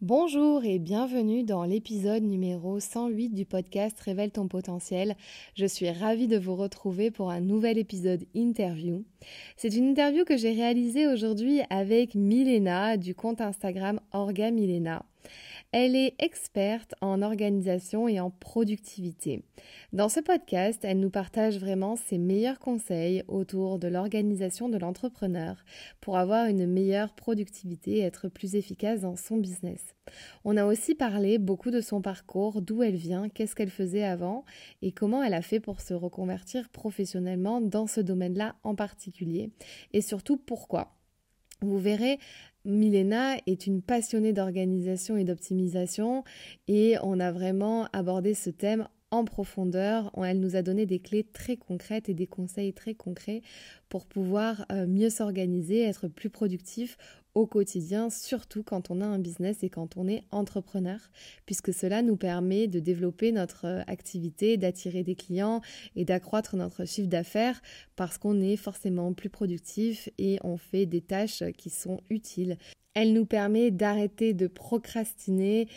Bonjour et bienvenue dans l'épisode numéro 108 du podcast Révèle ton potentiel. Je suis ravie de vous retrouver pour un nouvel épisode interview. C'est une interview que j'ai réalisée aujourd'hui avec Milena du compte Instagram Orga Milena. Elle est experte en organisation et en productivité. Dans ce podcast, elle nous partage vraiment ses meilleurs conseils autour de l'organisation de l'entrepreneur pour avoir une meilleure productivité et être plus efficace dans son business. On a aussi parlé beaucoup de son parcours, d'où elle vient, qu'est-ce qu'elle faisait avant et comment elle a fait pour se reconvertir professionnellement dans ce domaine-là en particulier et surtout pourquoi. Vous verrez, Milena est une passionnée d'organisation et d'optimisation et on a vraiment abordé ce thème en profondeur. Elle nous a donné des clés très concrètes et des conseils très concrets pour pouvoir euh, mieux s'organiser, être plus productif au quotidien, surtout quand on a un business et quand on est entrepreneur, puisque cela nous permet de développer notre euh, activité, d'attirer des clients et d'accroître notre chiffre d'affaires parce qu'on est forcément plus productif et on fait des tâches qui sont utiles. Elle nous permet d'arrêter de procrastiner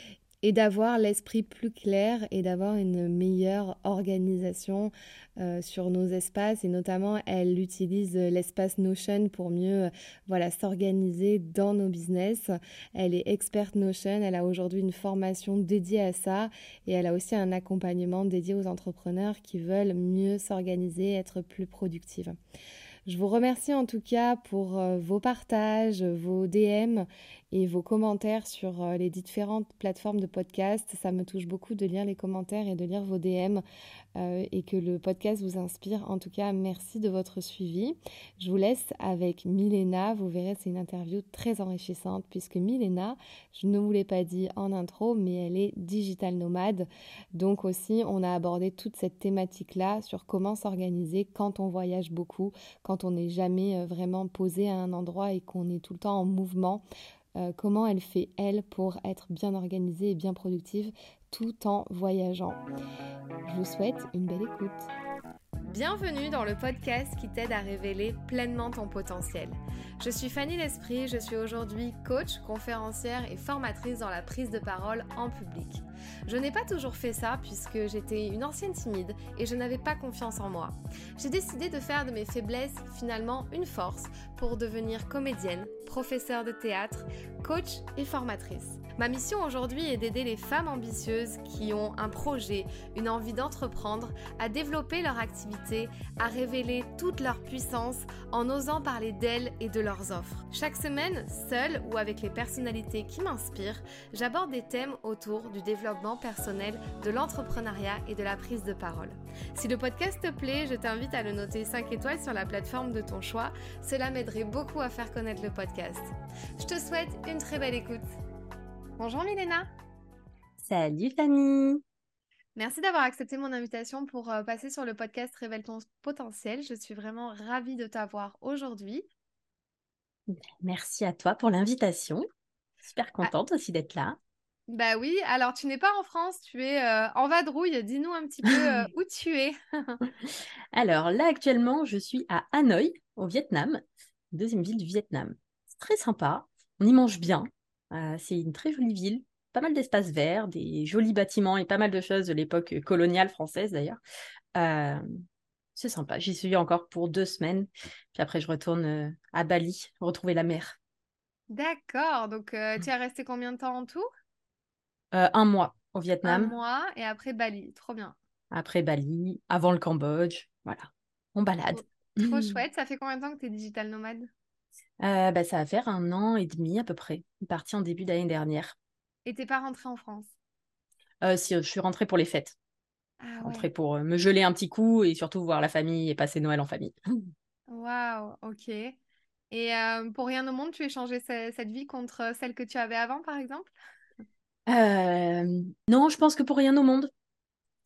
et d'avoir l'esprit plus clair et d'avoir une meilleure organisation euh, sur nos espaces et notamment elle utilise l'espace Notion pour mieux voilà s'organiser dans nos business. Elle est experte Notion, elle a aujourd'hui une formation dédiée à ça et elle a aussi un accompagnement dédié aux entrepreneurs qui veulent mieux s'organiser, être plus productives. Je vous remercie en tout cas pour euh, vos partages, vos DM et vos commentaires sur euh, les différentes plateformes de podcast. Ça me touche beaucoup de lire les commentaires et de lire vos DM euh, et que le podcast vous inspire. En tout cas, merci de votre suivi. Je vous laisse avec Milena. Vous verrez, c'est une interview très enrichissante puisque Milena, je ne vous l'ai pas dit en intro, mais elle est digital nomade. Donc aussi, on a abordé toute cette thématique-là sur comment s'organiser quand on voyage beaucoup, quand on n'est jamais euh, vraiment posé à un endroit et qu'on est tout le temps en mouvement. Euh, comment elle fait elle pour être bien organisée et bien productive tout en voyageant. Je vous souhaite une belle écoute. Bienvenue dans le podcast qui t'aide à révéler pleinement ton potentiel. Je suis Fanny L'Esprit, je suis aujourd'hui coach, conférencière et formatrice dans la prise de parole en public. Je n'ai pas toujours fait ça puisque j'étais une ancienne timide et je n'avais pas confiance en moi. J'ai décidé de faire de mes faiblesses finalement une force pour devenir comédienne, professeure de théâtre, coach et formatrice. Ma mission aujourd'hui est d'aider les femmes ambitieuses qui ont un projet, une envie d'entreprendre, à développer leur activité, à révéler toute leur puissance en osant parler d'elles et de leurs offres. Chaque semaine, seule ou avec les personnalités qui m'inspirent, j'aborde des thèmes autour du développement personnel, de l'entrepreneuriat et de la prise de parole. Si le podcast te plaît, je t'invite à le noter 5 étoiles sur la plateforme de ton choix. Cela m'aiderait beaucoup à faire connaître le podcast. Je te souhaite une très belle écoute. Bonjour Milena. Salut Fanny. Merci d'avoir accepté mon invitation pour euh, passer sur le podcast Révèle ton potentiel. Je suis vraiment ravie de t'avoir aujourd'hui. Merci à toi pour l'invitation. Super ah. contente aussi d'être là. Bah oui, alors tu n'es pas en France, tu es euh, en vadrouille. Dis-nous un petit peu euh, où tu es. alors là actuellement, je suis à Hanoï, au Vietnam, deuxième ville du Vietnam. C'est très sympa, on y mange bien, euh, c'est une très jolie ville, pas mal d'espaces verts, des jolis bâtiments et pas mal de choses de l'époque coloniale française d'ailleurs. Euh, c'est sympa. J'y suis encore pour deux semaines. Puis après, je retourne euh, à Bali, retrouver la mer. D'accord. Donc, tu as resté combien de temps en tout? Un mois au Vietnam. Un mois et après Bali. Trop bien. Après Bali, avant le Cambodge. Voilà. On balade. Trop, chouette. Ça fait combien de temps que tu es digital nomade? Euh, bah, ça va faire un an et demi à peu près. Parti en début d'année dernière. Et t'es pas rentrée en France? Euh, Si, je suis rentrée pour les fêtes. Ah, rentrée pour euh, me geler un petit coup et surtout voir la famille et passer Noël en famille. Waouh, ok. Et pour rien au monde, tu échangeais cette vie contre celle que tu avais avant, par exemple? Non, je pense que pour rien au monde.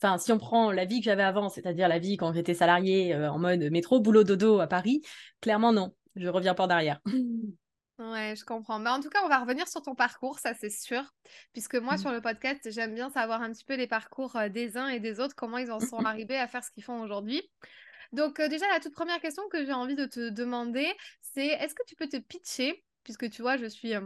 Enfin, si on prend la vie que j'avais avant, c'est-à-dire la vie quand j'étais salariée en mode métro, boulot, dodo à Paris, clairement non je reviens pas derrière. Ouais, je comprends. Mais en tout cas, on va revenir sur ton parcours, ça c'est sûr. Puisque moi, mmh. sur le podcast, j'aime bien savoir un petit peu les parcours des uns et des autres, comment ils en sont arrivés à faire ce qu'ils font aujourd'hui. Donc, euh, déjà, la toute première question que j'ai envie de te demander, c'est est-ce que tu peux te pitcher? Puisque tu vois, je suis euh,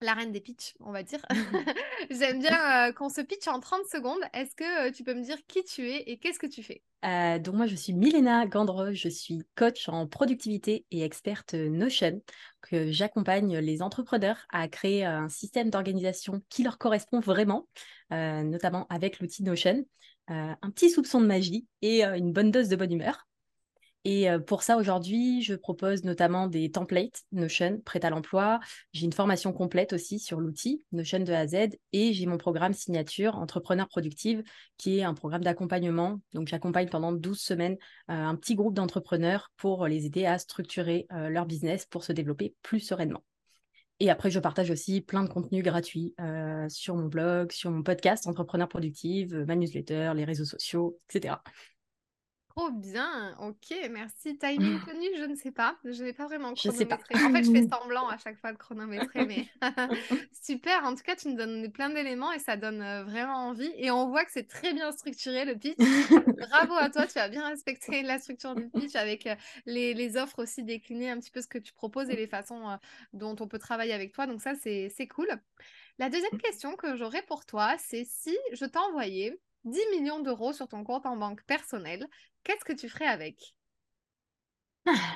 la reine des pitchs, on va dire. J'aime bien euh, qu'on se pitch en 30 secondes. Est-ce que euh, tu peux me dire qui tu es et qu'est-ce que tu fais? Euh, Donc moi, je suis Milena Gandre, je suis coach en productivité et experte Notion, que j'accompagne les entrepreneurs à créer un système d'organisation qui leur correspond vraiment, notamment avec l'outil Notion. un petit soupçon de magie et une bonne dose de bonne humeur. Et pour ça, aujourd'hui, je propose notamment des templates Notion prêts à l'emploi. J'ai une formation complète aussi sur l'outil Notion de A à Z et j'ai mon programme signature Entrepreneur Productive qui est un programme d'accompagnement. Donc, j'accompagne pendant 12 semaines un petit groupe d'entrepreneurs pour les aider à structurer leur business pour se développer plus sereinement. Et après, je partage aussi plein de contenus gratuits sur mon blog, sur mon podcast Entrepreneur Productive, ma newsletter, les réseaux sociaux, etc. Trop bien, ok, merci. Timing tenu, je ne sais pas. Je n'ai pas vraiment chronométré. En fait, je fais semblant à chaque fois de chronométrer, mais super. En tout cas, tu nous donnes plein d'éléments et ça donne euh, vraiment envie. Et on voit que c'est très bien structuré le pitch. Bravo à toi, tu as bien respecté la structure du pitch avec euh, les, offres aussi déclinées, un petit peu ce que tu proposes et les façons euh, dont on peut travailler avec toi. Donc ça, c'est cool. La deuxième question que j'aurais pour toi, c'est si je t'envoyais 10 millions d'euros sur ton compte en banque personnel, qu'est-ce que tu ferais avec?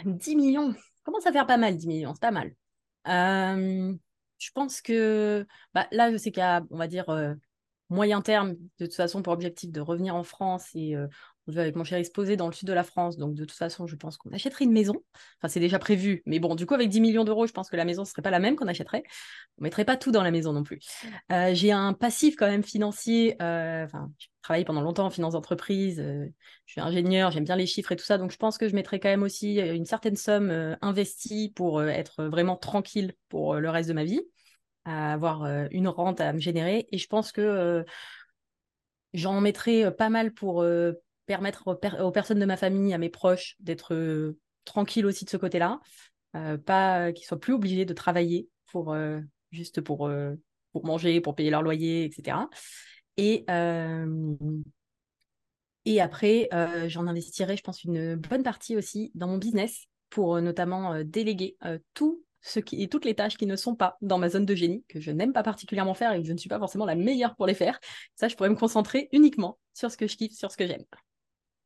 10 ah, millions, commence à faire pas mal, 10 millions, c'est pas mal. Euh, je pense que bah, là, sais qu'à, on va dire, euh, moyen terme, de toute façon, pour objectif de revenir en France et euh, avec mon chéri se dans le sud de la France. Donc, de toute façon, je pense qu'on achèterait une maison. Enfin, c'est déjà prévu. Mais bon, du coup, avec 10 millions d'euros, je pense que la maison ne serait pas la même qu'on achèterait. On ne mettrait pas tout dans la maison non plus. Euh, j'ai un passif quand même financier. Euh, enfin, je travaille pendant longtemps en finance d'entreprise. Euh, je suis ingénieur, j'aime bien les chiffres et tout ça. Donc, je pense que je mettrais quand même aussi une certaine somme investie pour être vraiment tranquille pour le reste de ma vie, avoir une rente à me générer. Et je pense que j'en mettrais pas mal pour permettre aux, personnes de ma famille, à mes proches, d'être euh, tranquilles aussi de ce côté-là, euh, pas qu'ils soient plus obligés de travailler pour euh, juste pour, pour manger, pour payer leur loyer, etc. Et, et après, j'en investirai, je pense, une bonne partie aussi dans mon business pour notamment déléguer tout ce qui, et toutes les tâches qui ne sont pas dans ma zone de génie, que je n'aime pas particulièrement faire et que je ne suis pas forcément la meilleure pour les faire. Ça, je pourrais me concentrer uniquement sur ce que je kiffe, sur ce que j'aime.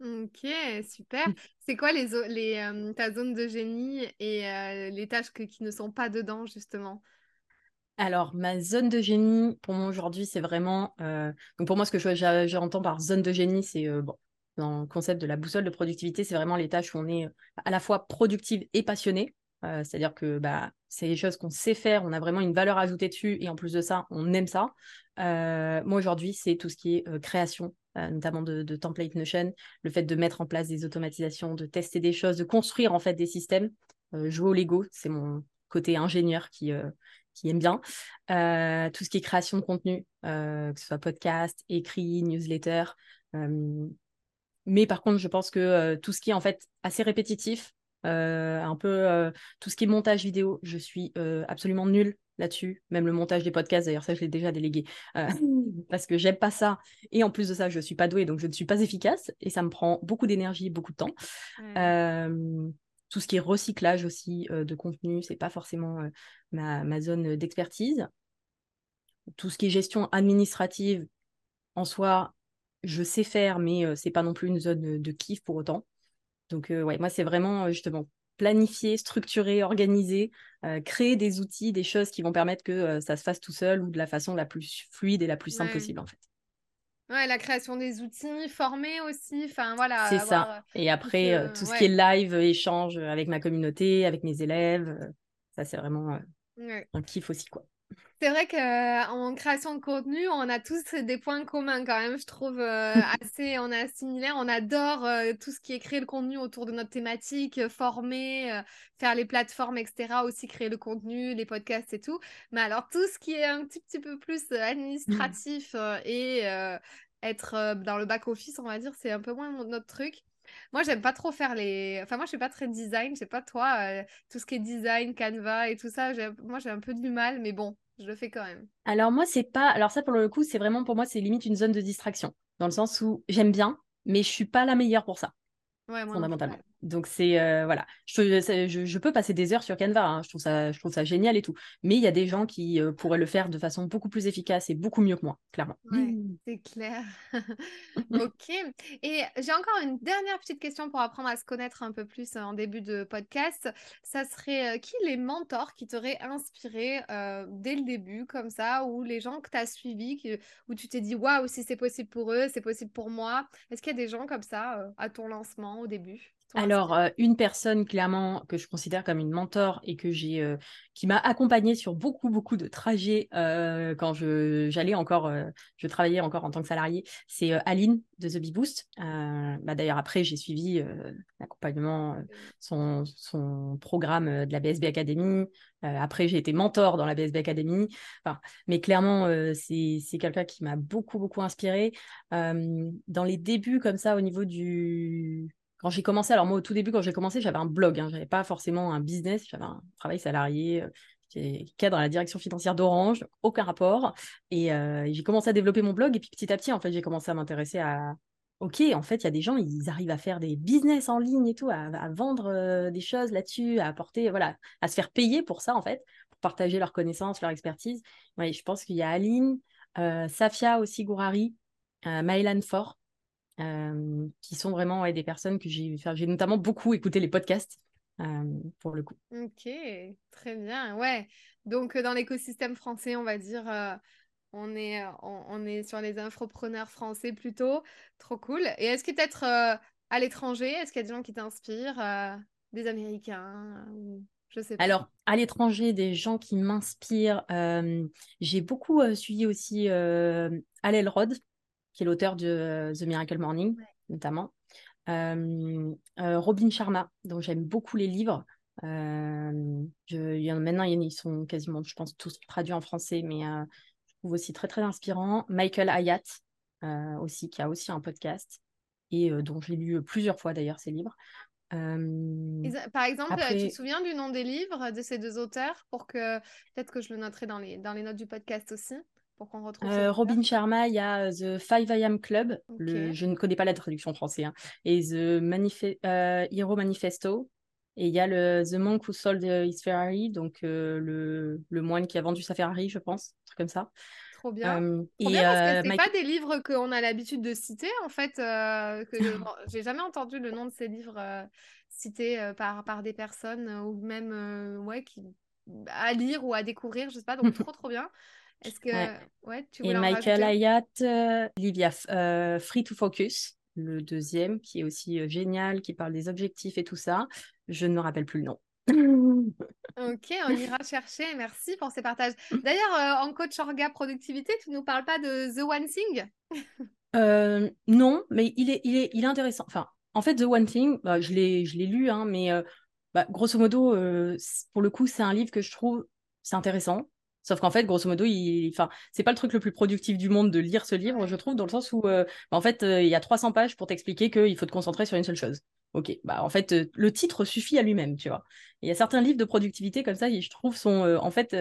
Ok, super. Mmh. C'est quoi les, les ta zone de génie et les tâches qui ne sont pas dedans, justement? Alors, ma zone de génie, pour moi aujourd'hui, c'est vraiment. donc, pour moi, ce que j'entends par zone de génie, c'est bon, dans le concept de la boussole de productivité, c'est vraiment les tâches où on est à la fois productive et passionné. C'est-à-dire que bah, c'est des choses qu'on sait faire, on a vraiment une valeur ajoutée dessus et en plus de ça, on aime ça. moi aujourd'hui, c'est tout ce qui est création, euh, notamment de, de, template Notion, le fait de mettre en place des automatisations, de tester des choses, de construire en fait des systèmes. Euh, jouer au Lego, c'est mon côté ingénieur qui, euh, qui aime bien. tout ce qui est création de contenu, que ce soit podcast, écrit, newsletter. mais par contre, je pense que tout ce qui est en fait assez répétitif, un peu tout ce qui est montage vidéo, je suis absolument nulle là-dessus, même le montage des podcasts, d'ailleurs ça je l'ai déjà délégué, euh, parce que j'aime pas ça, et en plus de ça je suis pas douée, donc je ne suis pas efficace, et ça me prend beaucoup d'énergie, beaucoup de temps. Euh, tout ce qui est recyclage aussi euh, de contenu, c'est pas forcément ma, ma, zone d'expertise. Tout ce qui est gestion administrative, en soi, je sais faire, mais c'est pas non plus une zone de kiff pour autant. Donc ouais, moi c'est vraiment justement planifier, structurer, organiser, euh, créer des outils, des choses qui vont permettre que euh, ça se fasse tout seul ou de la façon la plus fluide et la plus simple possible en fait. Ouais, la création des outils, former aussi, enfin voilà. C'est ça. Euh, et après, tout ce qui est live, échange avec ma communauté, avec mes élèves, ça c'est vraiment un kiff aussi quoi. C'est vrai qu'en création de contenu, on a tous des points communs quand même, je trouve euh, assez, on est similaire. On adore euh, tout ce qui est créer le contenu autour de notre thématique, euh, former, faire les plateformes, etc. Aussi créer le contenu, les podcasts et tout. Mais alors tout ce qui est un petit, petit peu plus mmh. administratif et être dans le back office, on va dire, c'est un peu moins notre truc. Moi, j'aime pas trop faire les. Enfin, moi, je suis pas très design. Je sais pas toi, tout ce qui est design, Canva et tout ça. Moi, j'ai un peu du mal, mais bon, je le fais quand même. Alors moi, c'est pas. Alors ça, pour le coup, c'est vraiment pour moi, c'est limite une zone de distraction, dans le sens où j'aime bien, mais je suis pas la meilleure pour ça. Ouais, moi fondamentalement. Donc c'est voilà, je, je, peux passer des heures sur Canva, hein. je, trouve ça, je trouve ça génial et tout. Mais il y a des gens qui pourraient le faire de façon beaucoup plus efficace et beaucoup mieux que moi, clairement. c'est clair. ok. Et j'ai encore une dernière petite question pour apprendre à se connaître un peu plus en début de podcast. Ça serait qui les mentors qui t'auraient inspiré dès le début, comme ça, ou les gens que tu as suivis, où tu t'es dit waouh, si c'est possible pour eux, c'est possible pour moi? Est-ce qu'il y a des gens comme ça à ton lancement au début? Alors, euh, une personne clairement que je considère comme une mentor et que j'ai, euh, qui m'a accompagnée sur beaucoup, beaucoup de trajets euh, quand je, j'allais encore, je travaillais encore en tant que salarié, c'est Aline de The Bee Boost. Bah, d'ailleurs, après, j'ai suivi l'accompagnement, son, son programme de la BSB Academy. après, j'ai été mentor dans la BSB Academy. Enfin, mais clairement, c'est, c'est quelqu'un qui m'a beaucoup, beaucoup inspiré. dans les débuts, comme ça, au niveau du quand j'ai commencé, alors moi au tout début, quand j'ai commencé, j'avais un blog, hein, j'avais pas forcément un business, j'avais un travail salarié, euh, j'étais cadre à la direction financière d'Orange, aucun rapport. Euh, et j'ai commencé à développer mon blog, et puis petit à petit, en fait, j'ai commencé à m'intéresser à. Ok, en fait, il y a des gens, ils arrivent à faire des business en ligne et tout, à, vendre euh, des choses là-dessus, à apporter, voilà, à se faire payer pour ça, en fait, pour partager leurs connaissances, leur expertise. Ouais, je pense qu'il y a Aline, Safia aussi, Gourari, Maëlan Fort, euh, qui sont vraiment des personnes que j'ai j'ai notamment beaucoup écouté les podcasts euh, pour le coup. Ok, très bien. Ouais. Donc dans l'écosystème français, on va dire, on est on, est sur les infopreneurs français plutôt. Trop cool. Et est-ce que peut-être à l'étranger, est-ce qu'il y a des gens qui t'inspirent, des Américains je sais pas? Alors, à l'étranger, des gens qui m'inspirent, j'ai beaucoup suivi aussi euh, Al Elrod, qui est l'auteur de euh, The Miracle Morning, notamment. Euh, euh, Robin Sharma, dont j'aime beaucoup les livres. Je, y en, maintenant, ils sont quasiment, je pense, tous traduits en français, mais je trouve aussi très, très inspirant. Michael Hayat, aussi, qui a aussi un podcast et dont j'ai lu plusieurs fois d'ailleurs ses livres. Par exemple, tu te souviens du nom des livres de ces deux auteurs pour que peut-être que je le noterai dans les, dans les notes du podcast aussi? Retrouve euh, Robin Sharma, il y a euh, The 5 AM Club, je ne connais pas la traduction française, hein, et The euh, Hero Manifesto, et il y a le The Monk Who Sold His Ferrari, donc le, le moine qui a vendu sa Ferrari, je pense, un truc comme ça. Trop bien. Trop bien parce que c'est pas des livres qu'on a l'habitude de citer, en fait. que j'ai jamais entendu le nom de ces livres cités par, par des personnes ou même ouais, qui, à lire ou à découvrir, je sais pas. Donc, trop, trop bien. Est-ce que ouais. tu Et Michael Hayat, euh, Livia euh, Free to Focus, le deuxième, qui est aussi euh, génial, qui parle des objectifs et tout ça. Je ne me rappelle plus le nom. ok, on ira chercher. Merci pour ces partages. D'ailleurs, en coach orga productivité, tu nous parles pas de The One Thing? Non, mais il est, il est, il est intéressant. Enfin, en fait, The One Thing, bah, je l'ai, je l'ai lu, hein, mais bah, grosso modo, pour le coup, c'est un livre que je trouve c'est intéressant. Sauf qu'en fait, grosso modo, il... enfin, c'est pas le truc le plus productif du monde de lire ce livre, je trouve, dans le sens où, euh, bah, en fait, euh, il y a 300 pages pour t'expliquer qu'il faut te concentrer sur une seule chose. Ok, bah en fait, euh, le titre suffit à lui-même, tu vois. Il y a certains livres de productivité comme ça, et je trouve, sont en fait,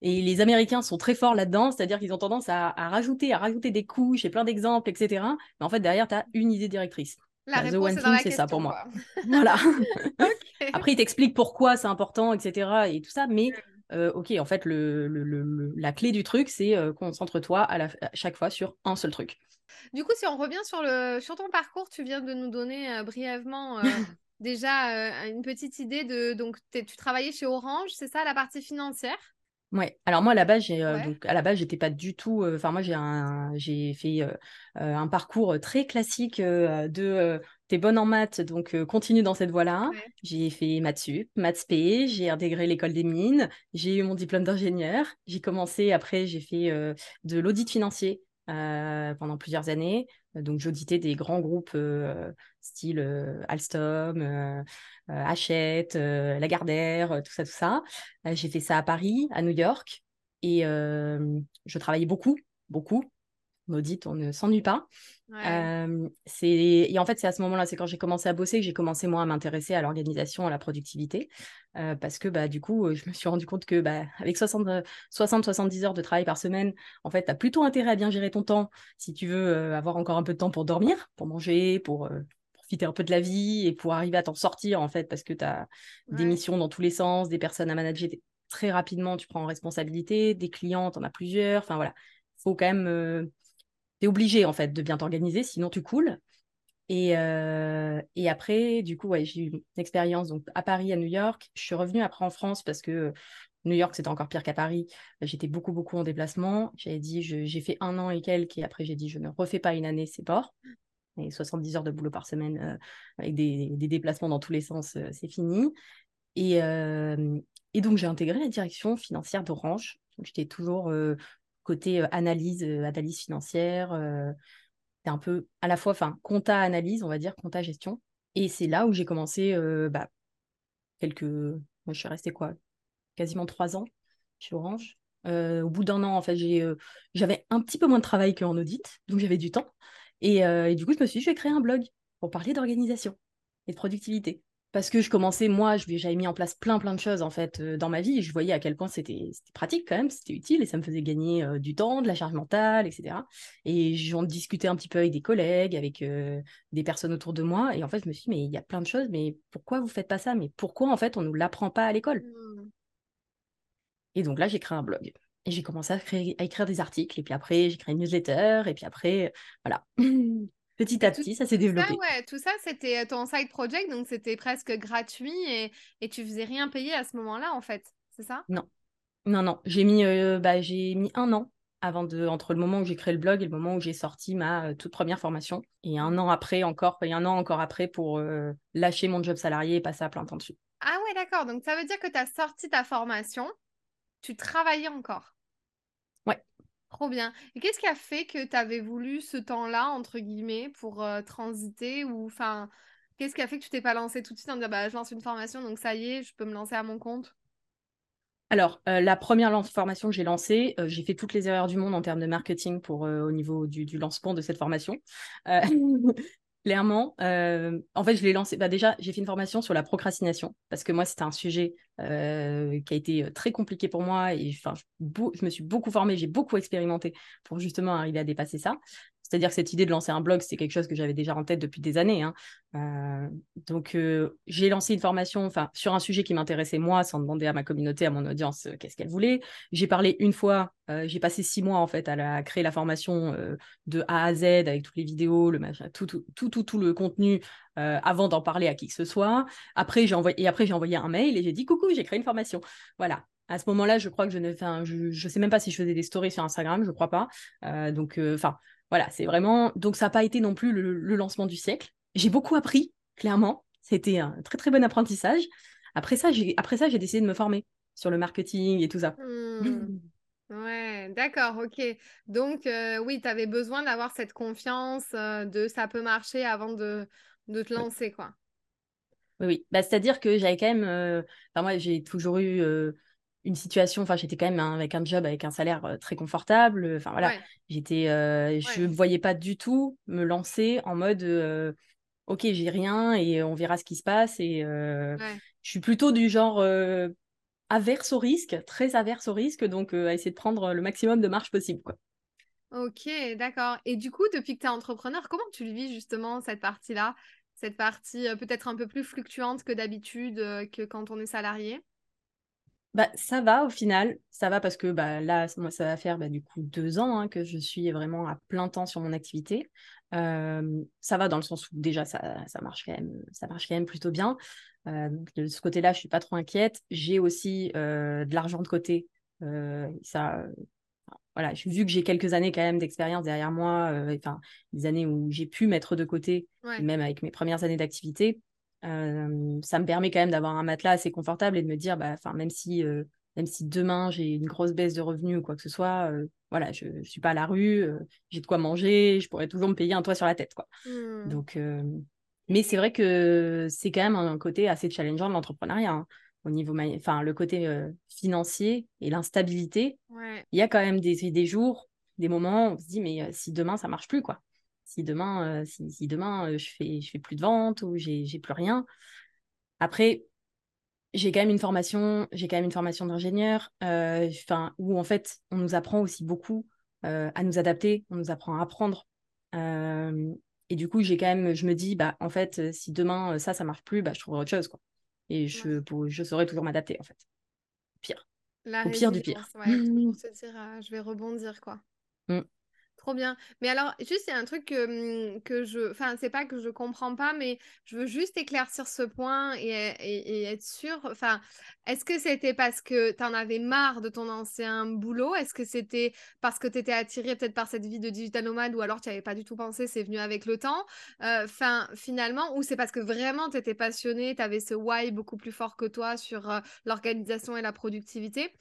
et les Américains sont très forts là-dedans, c'est-à-dire qu'ils ont tendance à, rajouter, à rajouter des couches et plein d'exemples, etc. Mais en fait, derrière, tu as une idée directrice. La bah, The One Thing, c'est ça pour moi. voilà. Après, il t'explique pourquoi c'est important, etc. et tout ça, mais euh, ok, en fait, le, la clé du truc, c'est euh, concentre-toi à, chaque fois sur un seul truc. Du coup, si on revient sur, le, sur ton parcours, tu viens de nous donner euh, brièvement déjà une petite idée de. Donc, tu travaillais chez Orange, c'est ça, la partie financière? Ouais. Alors moi à la base, j'ai donc à la base j'étais pas du tout. Enfin moi j'ai fait un parcours très classique de t'es bonne en maths donc continue dans cette voie-là. J'ai fait maths sup, maths p, j'ai intégré l'école des mines, j'ai eu mon diplôme d'ingénieur. J'ai commencé après j'ai fait de l'audit financier pendant plusieurs années. Donc j'auditais des grands groupes style Alstom. Euh, Hachette, euh, Lagardère, euh, tout ça, tout ça. j'ai fait ça à Paris, à New York, et je travaillais beaucoup, beaucoup. Maudite, on ne s'ennuie pas. c'est et en fait c'est à ce moment-là, c'est quand j'ai commencé à bosser que j'ai commencé moi à m'intéresser à l'organisation, à la productivité, parce que bah du coup je me suis rendu compte que bah, avec 60-70 heures de travail par semaine, en fait, tu as plutôt intérêt à bien gérer ton temps si tu veux avoir encore un peu de temps pour dormir, pour manger, pour profiter un peu de la vie et pour arriver à t'en sortir, en fait, parce que tu as des missions dans tous les sens, des personnes à manager très rapidement, tu prends en responsabilité, des clients, tu en as plusieurs. Enfin, voilà. faut quand même. Euh, tu obligé, en fait, de bien t'organiser, sinon tu coules. Et, euh, et après, du coup, ouais, j'ai eu une expérience donc, à Paris, à New York. Je suis revenue après en France parce que New York, c'était encore pire qu'à Paris. J'étais beaucoup, beaucoup en déplacement. J'avais dit, j'ai fait un an et quelques, et après, j'ai dit, je ne refais pas une année, c'est mort. Et 70 heures de boulot par semaine euh, avec des, des, déplacements dans tous les sens, euh, c'est fini. Et, euh, et donc, j'ai intégré la direction financière d'Orange. J'étais toujours côté analyse, analyse financière. c'est un peu à la fois, enfin, compta analyse, on va dire, compta gestion. Et c'est là où j'ai commencé bah, quelques. Moi, je suis restée quoi? Quasiment trois ans chez Orange. Au bout d'un an, en fait, j'avais un petit peu moins de travail qu'en audit, donc j'avais du temps. Euh, et, du coup, je me suis dit, je vais créer un blog pour parler d'organisation et de productivité parce que je commençais, moi, j'avais mis en place plein, plein de choses, en fait, euh, dans ma vie, et je voyais à quel point c'était pratique quand même, c'était utile, et ça me faisait gagner euh, du temps, de la charge mentale, etc. Et j'en discutais un petit peu avec des collègues, avec euh, des personnes autour de moi, et en fait, je me suis dit, mais il y a plein de choses, mais pourquoi vous faites pas ça? Mais pourquoi, en fait, on ne nous l'apprend pas à l'école? Mmh. Et donc là, j'ai créé un blog. Et j'ai commencé à, à, écrire des articles, et puis après, j'ai créé une newsletter, et puis après, voilà. Petit à petit, ça s'est développé. ouais, tout ça, c'était euh, ton side project, donc c'était presque gratuit et, et tu faisais rien payer à ce moment-là, en fait. C'est ça? Non. Non, non. J'ai mis, euh, bah, j'ai mis un an avant de, entre le moment où j'ai créé le blog et le moment où j'ai sorti ma euh, toute première formation. Et un an après encore, et un an encore après pour lâcher mon job salarié et passer à plein temps dessus. Ah ouais, d'accord. Donc ça veut dire que tu as sorti ta formation, tu travaillais encore? Trop bien. Et qu'est-ce qui a fait que tu avais voulu ce temps-là, entre guillemets, pour euh, transiter ou enfin, qu'est-ce qui a fait que tu t'es pas lancé tout de suite en disant bah, je lance une formation, donc ça y est, je peux me lancer à mon compte alors, euh, la première formation que j'ai lancée, euh, j'ai fait toutes les erreurs du monde en termes de marketing pour au niveau du, du, lancement de cette formation. Clairement, euh, en fait, je l'ai lancé. Bah déjà, j'ai fait une formation sur la procrastination parce que moi, c'était un sujet euh, qui a été euh, très compliqué pour moi et enfin, je, me suis beaucoup formée, j'ai beaucoup expérimenté pour justement arriver à dépasser ça. C'est-à-dire que cette idée de lancer un blog, c'est quelque chose que j'avais déjà en tête depuis des années. Hein. Euh, donc, euh, j'ai lancé une formation sur un sujet qui m'intéressait moi, sans demander à ma communauté, à mon audience, euh, qu'est-ce qu'elle voulait. J'ai parlé une fois, j'ai passé six mois en fait à, créer la formation de A à Z avec toutes les vidéos, le tout, tout, tout, tout, le contenu avant d'en parler à qui que ce soit. Après, j'ai envoyé, et après, j'ai envoyé un mail et j'ai dit coucou, j'ai créé une formation. Voilà. À ce moment-là, je crois que je ne, je sais même pas si je faisais des stories sur Instagram, je crois pas. donc, enfin, voilà, c'est vraiment. Donc, ça n'a pas été non plus le, lancement du siècle. J'ai beaucoup appris, clairement. C'était un très, très bon apprentissage. Après ça, j'ai, après ça, j'ai décidé de me former sur le marketing et tout ça. Mmh. Ouais, d'accord, ok. Donc, euh, oui, tu avais besoin d'avoir cette confiance euh, de ça peut marcher avant de, de te lancer, quoi. Oui, oui. Bah, c'est-à-dire que j'avais quand même. Euh, enfin, moi, j'ai toujours eu une situation, enfin j'étais quand même avec un job avec un salaire euh, très confortable, enfin voilà, j'étais, euh, je ne voyais pas du tout me lancer en mode euh, ok j'ai rien et on verra ce qui se passe et je suis plutôt du genre averse au risque, très averse au risque, donc à essayer de prendre le maximum de marge possible quoi. Ok, d'accord. Et du coup, depuis que tu es entrepreneur, comment tu le vis justement cette partie-là? Cette partie peut-être un peu plus fluctuante que d'habitude, que quand on est salarié? Bah, ça va au final, ça va parce que bah, là, moi, ça va faire bah, du coup deux ans hein, que je suis vraiment à plein temps sur mon activité. ça va dans le sens où déjà ça, ça, marche quand même, ça marche quand même plutôt bien. de ce côté-là, je suis pas trop inquiète. J'ai aussi de l'argent de côté. ça, voilà, vu que j'ai quelques années quand même d'expérience derrière moi, enfin des années où j'ai pu mettre de côté, même avec mes premières années d'activité, ça me permet quand même d'avoir un matelas assez confortable et de me dire, bah, même si, même si demain j'ai une grosse baisse de revenus ou quoi que ce soit, voilà, je ne suis pas à la rue, j'ai de quoi manger, je pourrais toujours me payer un toit sur la tête. Quoi. Mmh. Donc, mais c'est vrai que c'est quand même un côté assez challengeant de l'entrepreneuriat. Hein, au niveau, enfin, le côté financier et l'instabilité, il y a quand même des, des jours, des moments où on se dit, mais si demain ça marche plus, quoi si demain, euh, si, demain euh, je fais, je fais plus de ventes ou j'ai, plus rien. Après, j'ai quand même une formation, j'ai quand même une formation d'ingénieur, euh, enfin, où en fait, on nous apprend aussi beaucoup à nous adapter, on nous apprend à apprendre. et du coup, j'ai quand même, je me dis, bah, en fait, si demain ça, ça marche plus, bah, je trouverai autre chose, quoi. Et je, pour, je saurais toujours m'adapter, en fait. Pire. La Au pire du pire. pour se dire, ah, je vais rebondir, quoi. Mm. Trop bien. Mais alors, juste, il y a un truc que, mmh, que je... Enfin, c'est pas que je comprends pas, mais je veux juste éclaircir ce point et, et- être sûre. Enfin, est-ce que c'était parce que tu en avais marre de ton ancien boulot? Est-ce que c'était parce que tu étais attirée peut-être par cette vie de digital nomade ou alors tu n'y avais pas du tout pensé, c'est venu avec le temps? Euh, Enfin, finalement, ou c'est parce que vraiment tu étais passionnée, tu avais ce why beaucoup plus fort que toi sur euh, l'organisation et la productivité?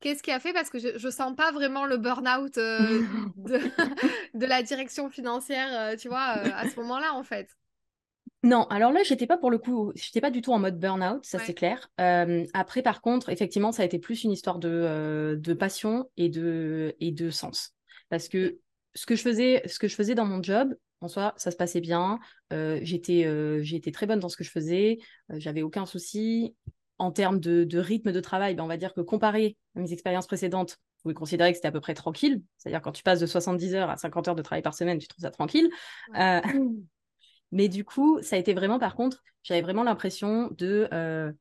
Qu'est-ce qui a fait? Parce que je, je sens pas vraiment le burn-out euh, de, de la direction financière, euh, tu vois, euh, à ce moment-là, en fait. Non, alors là, j'étais pas pour le coup, j'étais pas du tout en mode burn-out, ça Ouais. c'est clair. Après, par contre, effectivement, ça a été plus une histoire de, de passion et de, et de sens. Parce que ce que je faisais, ce que je faisais dans mon job, en soi, ça se passait bien. J'étais, j'étais très bonne dans ce que je faisais. J'avais aucun souci. En termes de, de rythme de travail, ben, on va dire que comparé à mes expériences précédentes, vous pouvez considérer que c'était à peu près tranquille. C'est-à-dire quand tu passes de 70 heures à 50 heures de travail par semaine, tu trouves ça tranquille. Ouais. Euh, mais du coup, ça a été vraiment, par contre, j'avais vraiment l'impression de, euh,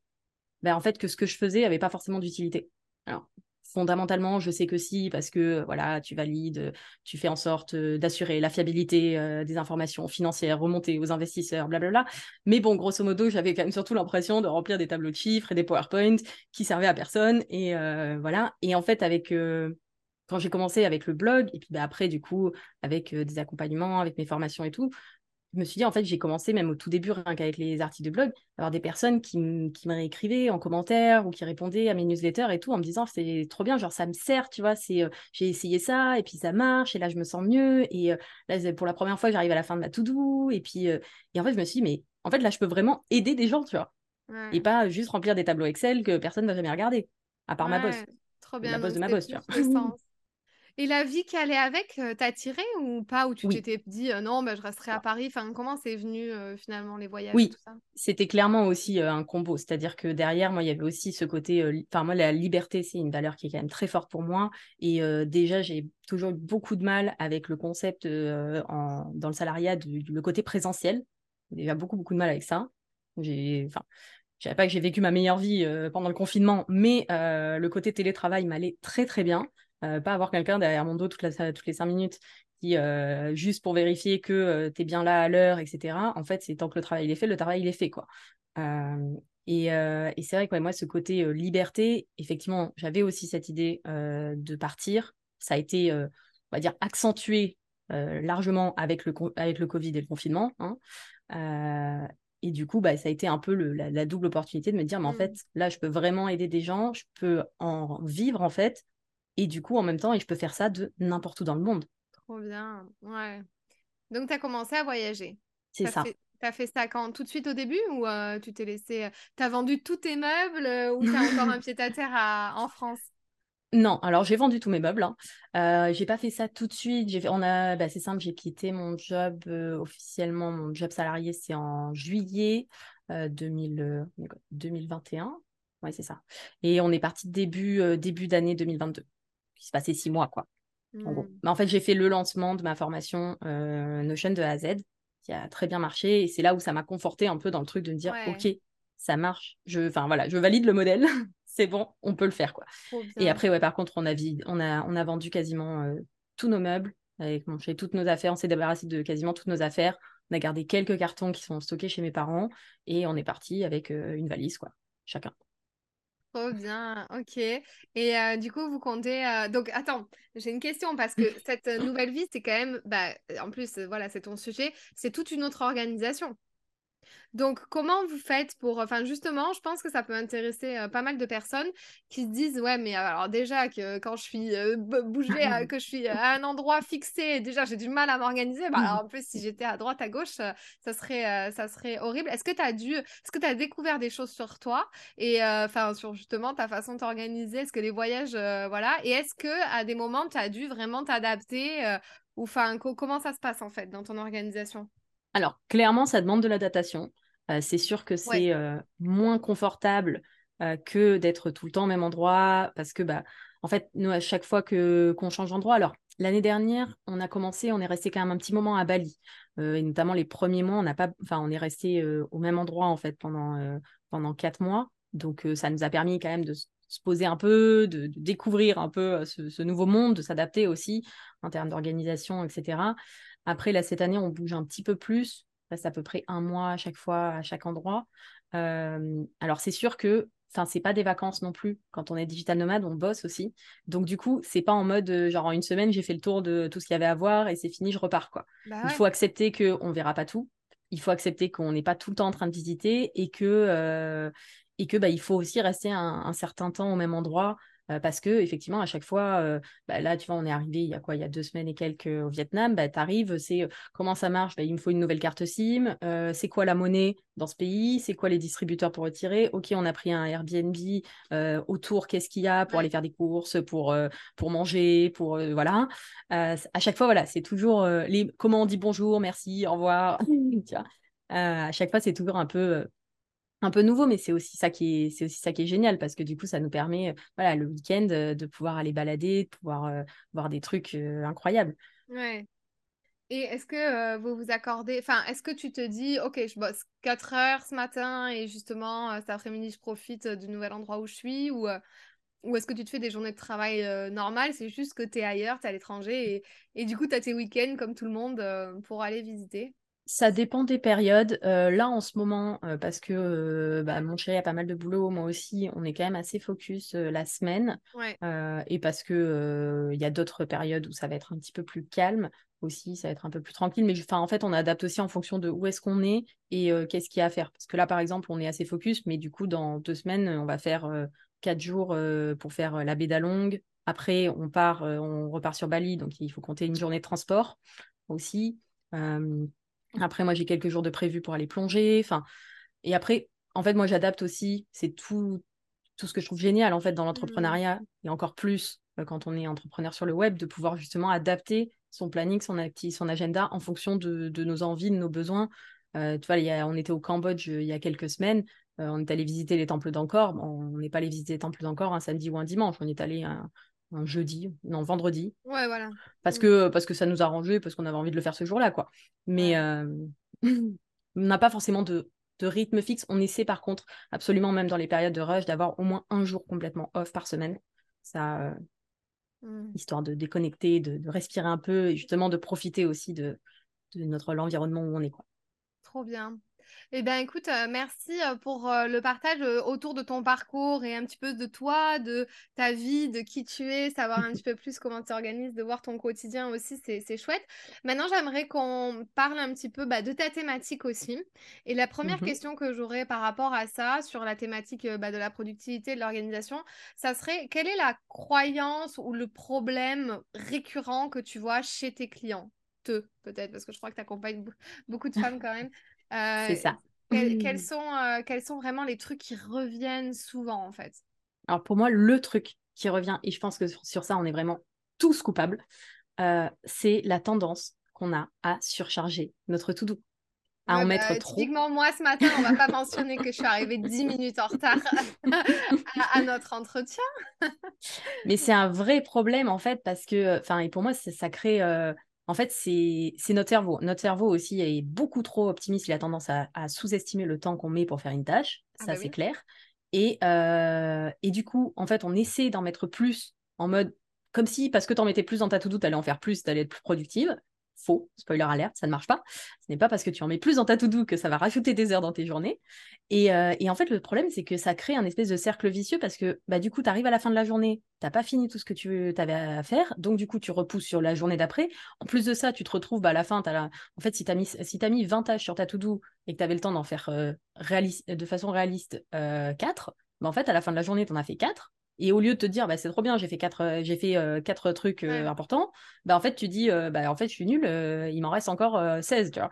ben, en fait, que ce que je faisais avait pas forcément d'utilité. Alors, fondamentalement, je sais que si, parce que voilà, tu valides, tu fais en sorte euh, d'assurer la fiabilité euh, des informations financières remontées aux investisseurs, blablabla. Mais bon, grosso modo, j'avais quand même surtout l'impression de remplir des tableaux de chiffres et des PowerPoint qui servaient à personne. Et euh, voilà. Et en fait, avec quand j'ai commencé avec le blog, et puis bah, après, du coup, avec des accompagnements, avec mes formations et tout, je me suis dit, en fait, j'ai commencé même au tout début, rien qu'avec les articles de blog, à avoir des personnes qui, me réécrivaient en commentaire ou qui répondaient à mes newsletters et tout en me disant, c'est trop bien, genre ça me sert, tu vois, c'est, euh, j'ai essayé ça et puis ça marche et là je me sens mieux et euh, là pour la première fois j'arrive à la fin de ma to-do et puis euh, et en fait je me suis dit, mais en fait là je peux vraiment aider des gens, tu vois, et pas juste remplir des tableaux Excel que personne ne va jamais regarder, à part ma boss. Trop bien. la boss de ma boss, tu vois. Et la vie qui allait avec, t'as tiré ou pas? Ou tu Oui. t'étais dit, euh, non, bah, je resterai à Paris. Enfin, comment c'est venu euh, finalement les voyages Oui, c'était clairement aussi euh, un combo. C'est-à-dire que derrière, moi, il y avait aussi ce côté. Enfin, moi, la liberté, c'est une valeur qui est quand même très forte pour moi. Et déjà, j'ai toujours eu beaucoup de mal avec le concept en- dans le salariat du, le côté présentiel. J'ai déjà beaucoup, beaucoup de mal avec ça. J'ai, enfin, je dirais pas que j'ai vécu ma meilleure vie pendant le confinement, mais le côté télétravail m'allait très, très bien. Euh, pas avoir quelqu'un derrière mon dos toute la- toutes les cinq minutes qui, euh, juste pour vérifier que tu es bien là à l'heure, etc. En fait, c'est tant que le travail il est fait, le travail il est fait, quoi. Euh, et, euh, et c'est vrai que ouais, moi, ce côté euh, liberté, effectivement, j'avais aussi cette idée euh, de partir. Ça a été, euh, on va dire, accentué euh, largement avec le, avec le Covid et le confinement. hein. Euh, et du coup, bah, ça a été un peu le- la, la double opportunité de me dire, mais en Mm. fait, là, je peux vraiment aider des gens, je peux en vivre, en fait, et du coup, en même temps, et je peux faire ça de n'importe où dans le monde. Trop bien. Ouais. Donc, tu as commencé à voyager. C'est ça. fait, t'as fait ça quand? Tout de suite au début ou euh, tu t'es laissé... euh, T'as vendu tous tes meubles euh, ou t'as encore un pied-à-terre à- en France? Non, alors j'ai vendu tous mes meubles. Hein. Euh, j'ai pas fait ça tout de suite. J'ai fait, on a, bah, c'est simple, j'ai quitté mon job officiellement, mon job salarié, c'est en juillet euh, 2000, euh, on est quoi, 2021. Ouais, c'est ça. Et on est parti début, début d'année 2022. Il se passait six mois, quoi, en gros. Hmm. Mais en fait, j'ai fait le lancement de ma formation euh, Notion de A à Z, qui a très bien marché. Et c'est là où ça m'a conforté un peu dans le truc de me dire, Ouais. OK, ça marche. Je, enfin voilà, je valide le modèle. c'est bon, on peut le faire, quoi. Et après, ouais, par contre, on a, vid- on a, on a vendu quasiment euh, tous nos meubles, avec mon chez toutes nos affaires. On s'est débarrassé de quasiment toutes nos affaires. On a gardé quelques cartons qui sont stockés chez mes parents et on est parti avec euh, une valise, quoi, chacun. Trop bien, ok. Et euh, du coup, vous comptez. euh, Donc, attends, j'ai une question parce que cette euh, nouvelle vie, c'est quand même. Bah, en plus, voilà, c'est ton sujet. C'est toute une autre organisation. Donc, comment vous faites pour... Enfin, justement, je pense que ça peut intéresser euh, pas mal de personnes qui se disent, ouais, mais alors déjà que quand je suis euh, bougée, à- que je suis à un endroit fixé, déjà j'ai du mal à m'organiser. Bah, alors, en plus, si j'étais à droite, à gauche, euh, ça serait, euh, ça serait horrible. Est-ce que tu as dû... Est-ce que tu as découvert des choses sur toi et euh, enfin sur justement ta façon de t'organiser? Est-ce que les voyages, euh, voilà. Et est-ce que à des moments, tu as dû vraiment t'adapter euh, ou enfin, co- comment ça se passe en fait dans ton organisation? Alors, clairement, ça demande de l'adaptation. Euh, c'est sûr que Ouais. c'est euh, moins confortable euh, que d'être tout le temps au même endroit parce que bah, en fait, nous, à chaque fois que qu'on change d'endroit, alors l'année dernière, on a commencé, on est resté quand même un petit moment à Bali. et notamment les premiers mois, on n'a pas, enfin, on est resté au même endroit en fait pendant, pendant quatre mois. Donc, ça nous a permis quand même de se poser un peu, de, découvrir un peu ce, nouveau monde, de s'adapter aussi en termes d'organisation, etc. Après, là, cette année, on bouge un petit peu plus. Reste à peu près un mois à chaque fois, à chaque endroit. alors, c'est sûr que Enfin, c'est pas des vacances non plus. Quand on est digital nomade, on bosse aussi. Donc du coup, c'est pas en mode genre en une semaine, j'ai fait le tour de tout ce qu'il y avait à voir et c'est fini, je repars quoi. Bah Il faut accepter que on verra pas tout. Il faut accepter qu'on n'est pas tout le temps en train de visiter et que et que bah, il faut aussi rester un, certain temps au même endroit euh, parce que effectivement à chaque fois euh, bah, là tu vois on est arrivé il y a quoi? Il y a deux semaines et quelques au Vietnam bah, tu arrives c'est euh, comment ça marche? Bah, il me faut une nouvelle carte SIM c'est quoi la monnaie dans ce pays? C'est quoi les distributeurs pour retirer? Ok on a pris un Airbnb autour qu'est-ce qu'il y a pour aller faire des courses pour pour manger pour voilà. À chaque fois voilà c'est toujours les comment on dit bonjour merci au revoir tu vois? À chaque fois c'est toujours un peu un peu nouveau, mais c'est aussi ça qui est, génial parce que du coup, ça nous permet, voilà, le week-end, de pouvoir aller balader, de pouvoir voir des trucs incroyables. Ouais. Et est-ce que vous vous accordez, enfin, est-ce que tu te dis, ok, je bosse 4 heures ce matin et justement cet après-midi, je profite du nouvel endroit où je suis ou, ou est-ce que tu te fais des journées de travail normales, c'est juste que tu es ailleurs, tu es à l'étranger et, et, du coup, tu as tes week-ends comme tout le monde pour aller visiter ça dépend des périodes. Euh, là, en ce moment, euh, parce que euh, bah, mon chéri a pas mal de boulot, moi aussi, on est quand même assez focus la semaine. et parce que il y a d'autres périodes où ça va être un petit peu plus calme aussi, ça va être un peu plus tranquille. Mais en fait, on adapte aussi en fonction de où est-ce qu'on est et qu'est-ce qu'il y a à faire. Parce que là, par exemple, on est assez focus, mais du coup, dans deux semaines, on va faire quatre jours pour faire la baie d'Along. Après, on part, on repart sur Bali, donc il faut compter une journée de transport aussi. Après, moi, j'ai quelques jours de prévu pour aller plonger. Enfin, et après, en fait, moi, j'adapte aussi. C'est tout, tout ce que je trouve génial, en fait, dans mmh. l'entrepreneuriat, et encore plus euh, quand on est entrepreneur sur le web, de pouvoir justement adapter son planning, son, acti son agenda en fonction de, nos envies, de nos besoins. Euh, tu vois, on était au Cambodge euh, il y a quelques semaines. on est allé visiter les temples d'Angkor. on n'est pas allé visiter les temples d'Angkor un samedi ou un dimanche. On est allé un, un jeudi, non, vendredi. Ouais, voilà. Parce, mm. que, parce que ça nous a arrangé, parce qu'on avait envie de le faire ce jour-là, quoi. Mais euh, on n'a pas forcément de, rythme fixe. On essaie, par contre, absolument, même dans les périodes de rush, d'avoir au moins un jour complètement off par semaine. Ça, euh, mm. histoire de déconnecter, de, respirer un peu et justement de profiter aussi de, de notre l'environnement où on est, quoi. Trop bien. Eh bien, écoute, euh, merci euh, pour euh, le partage autour de ton parcours et un petit peu de toi, de ta vie, de qui tu es, savoir un petit peu plus comment tu organises, de voir ton quotidien aussi, c'est chouette. Maintenant, j'aimerais qu'on parle un petit peu bah, de ta thématique aussi. Et la première mmh question que j'aurais par rapport à ça, sur la thématique bah, de la productivité, de l'organisation, ça serait quelle est la croyance ou le problème récurrent que tu vois chez tes clients? Te, peut-être, parce que je crois que tu accompagnes beaucoup de femmes quand même. Euh, c'est ça. quels, sont, euh, quels sont vraiment les trucs qui reviennent souvent, en fait? Alors, pour moi, le truc qui revient, et je pense que sur, ça, on est vraiment tous coupables, euh, c'est la tendance qu'on a à surcharger notre to-do. À en mettre bah, trop. Typiquement, moi, ce matin, on va pas mentionner que je suis arrivée 10 minutes en retard à, notre entretien. Mais c'est un vrai problème, en fait, parce que, enfin, et pour moi, ça crée en fait, c'est notre cerveau. Notre cerveau aussi est beaucoup trop optimiste. Il a tendance à, sous-estimer le temps qu'on met pour faire une tâche. Ah ça, bah c'est clair. Et, euh, et du coup, en fait, on essaie d'en mettre plus en mode comme si, parce que tu en mettais plus dans ta to-do, tu allais en faire plus, tu allais être plus productive faux, spoiler alerte, ça ne marche pas. Ce n'est pas parce que tu en mets plus dans ta to-do que ça va rajouter des heures dans tes journées. Et, euh, en fait, le problème, c'est que ça crée un espèce de cercle vicieux parce que bah, du coup, tu arrives à la fin de la journée, tu n'as pas fini tout ce que tu avais à faire, donc du coup, tu repousses sur la journée d'après. En plus de ça, tu te retrouves bah, à la fin, en fait, si tu as, mis, si mis 20 tâches sur ta to-do et que tu avais le temps d'en faire euh, de façon réaliste 4, euh, bah, en fait, à la fin de la journée, tu en as fait 4. Et au lieu de te dire, bah, c'est trop bien, j'ai fait quatre, euh, j'ai fait, euh, quatre trucs euh, importants, bah, en fait, tu dis, bah, en fait, je suis nulle, il m'en reste encore 16, tu vois.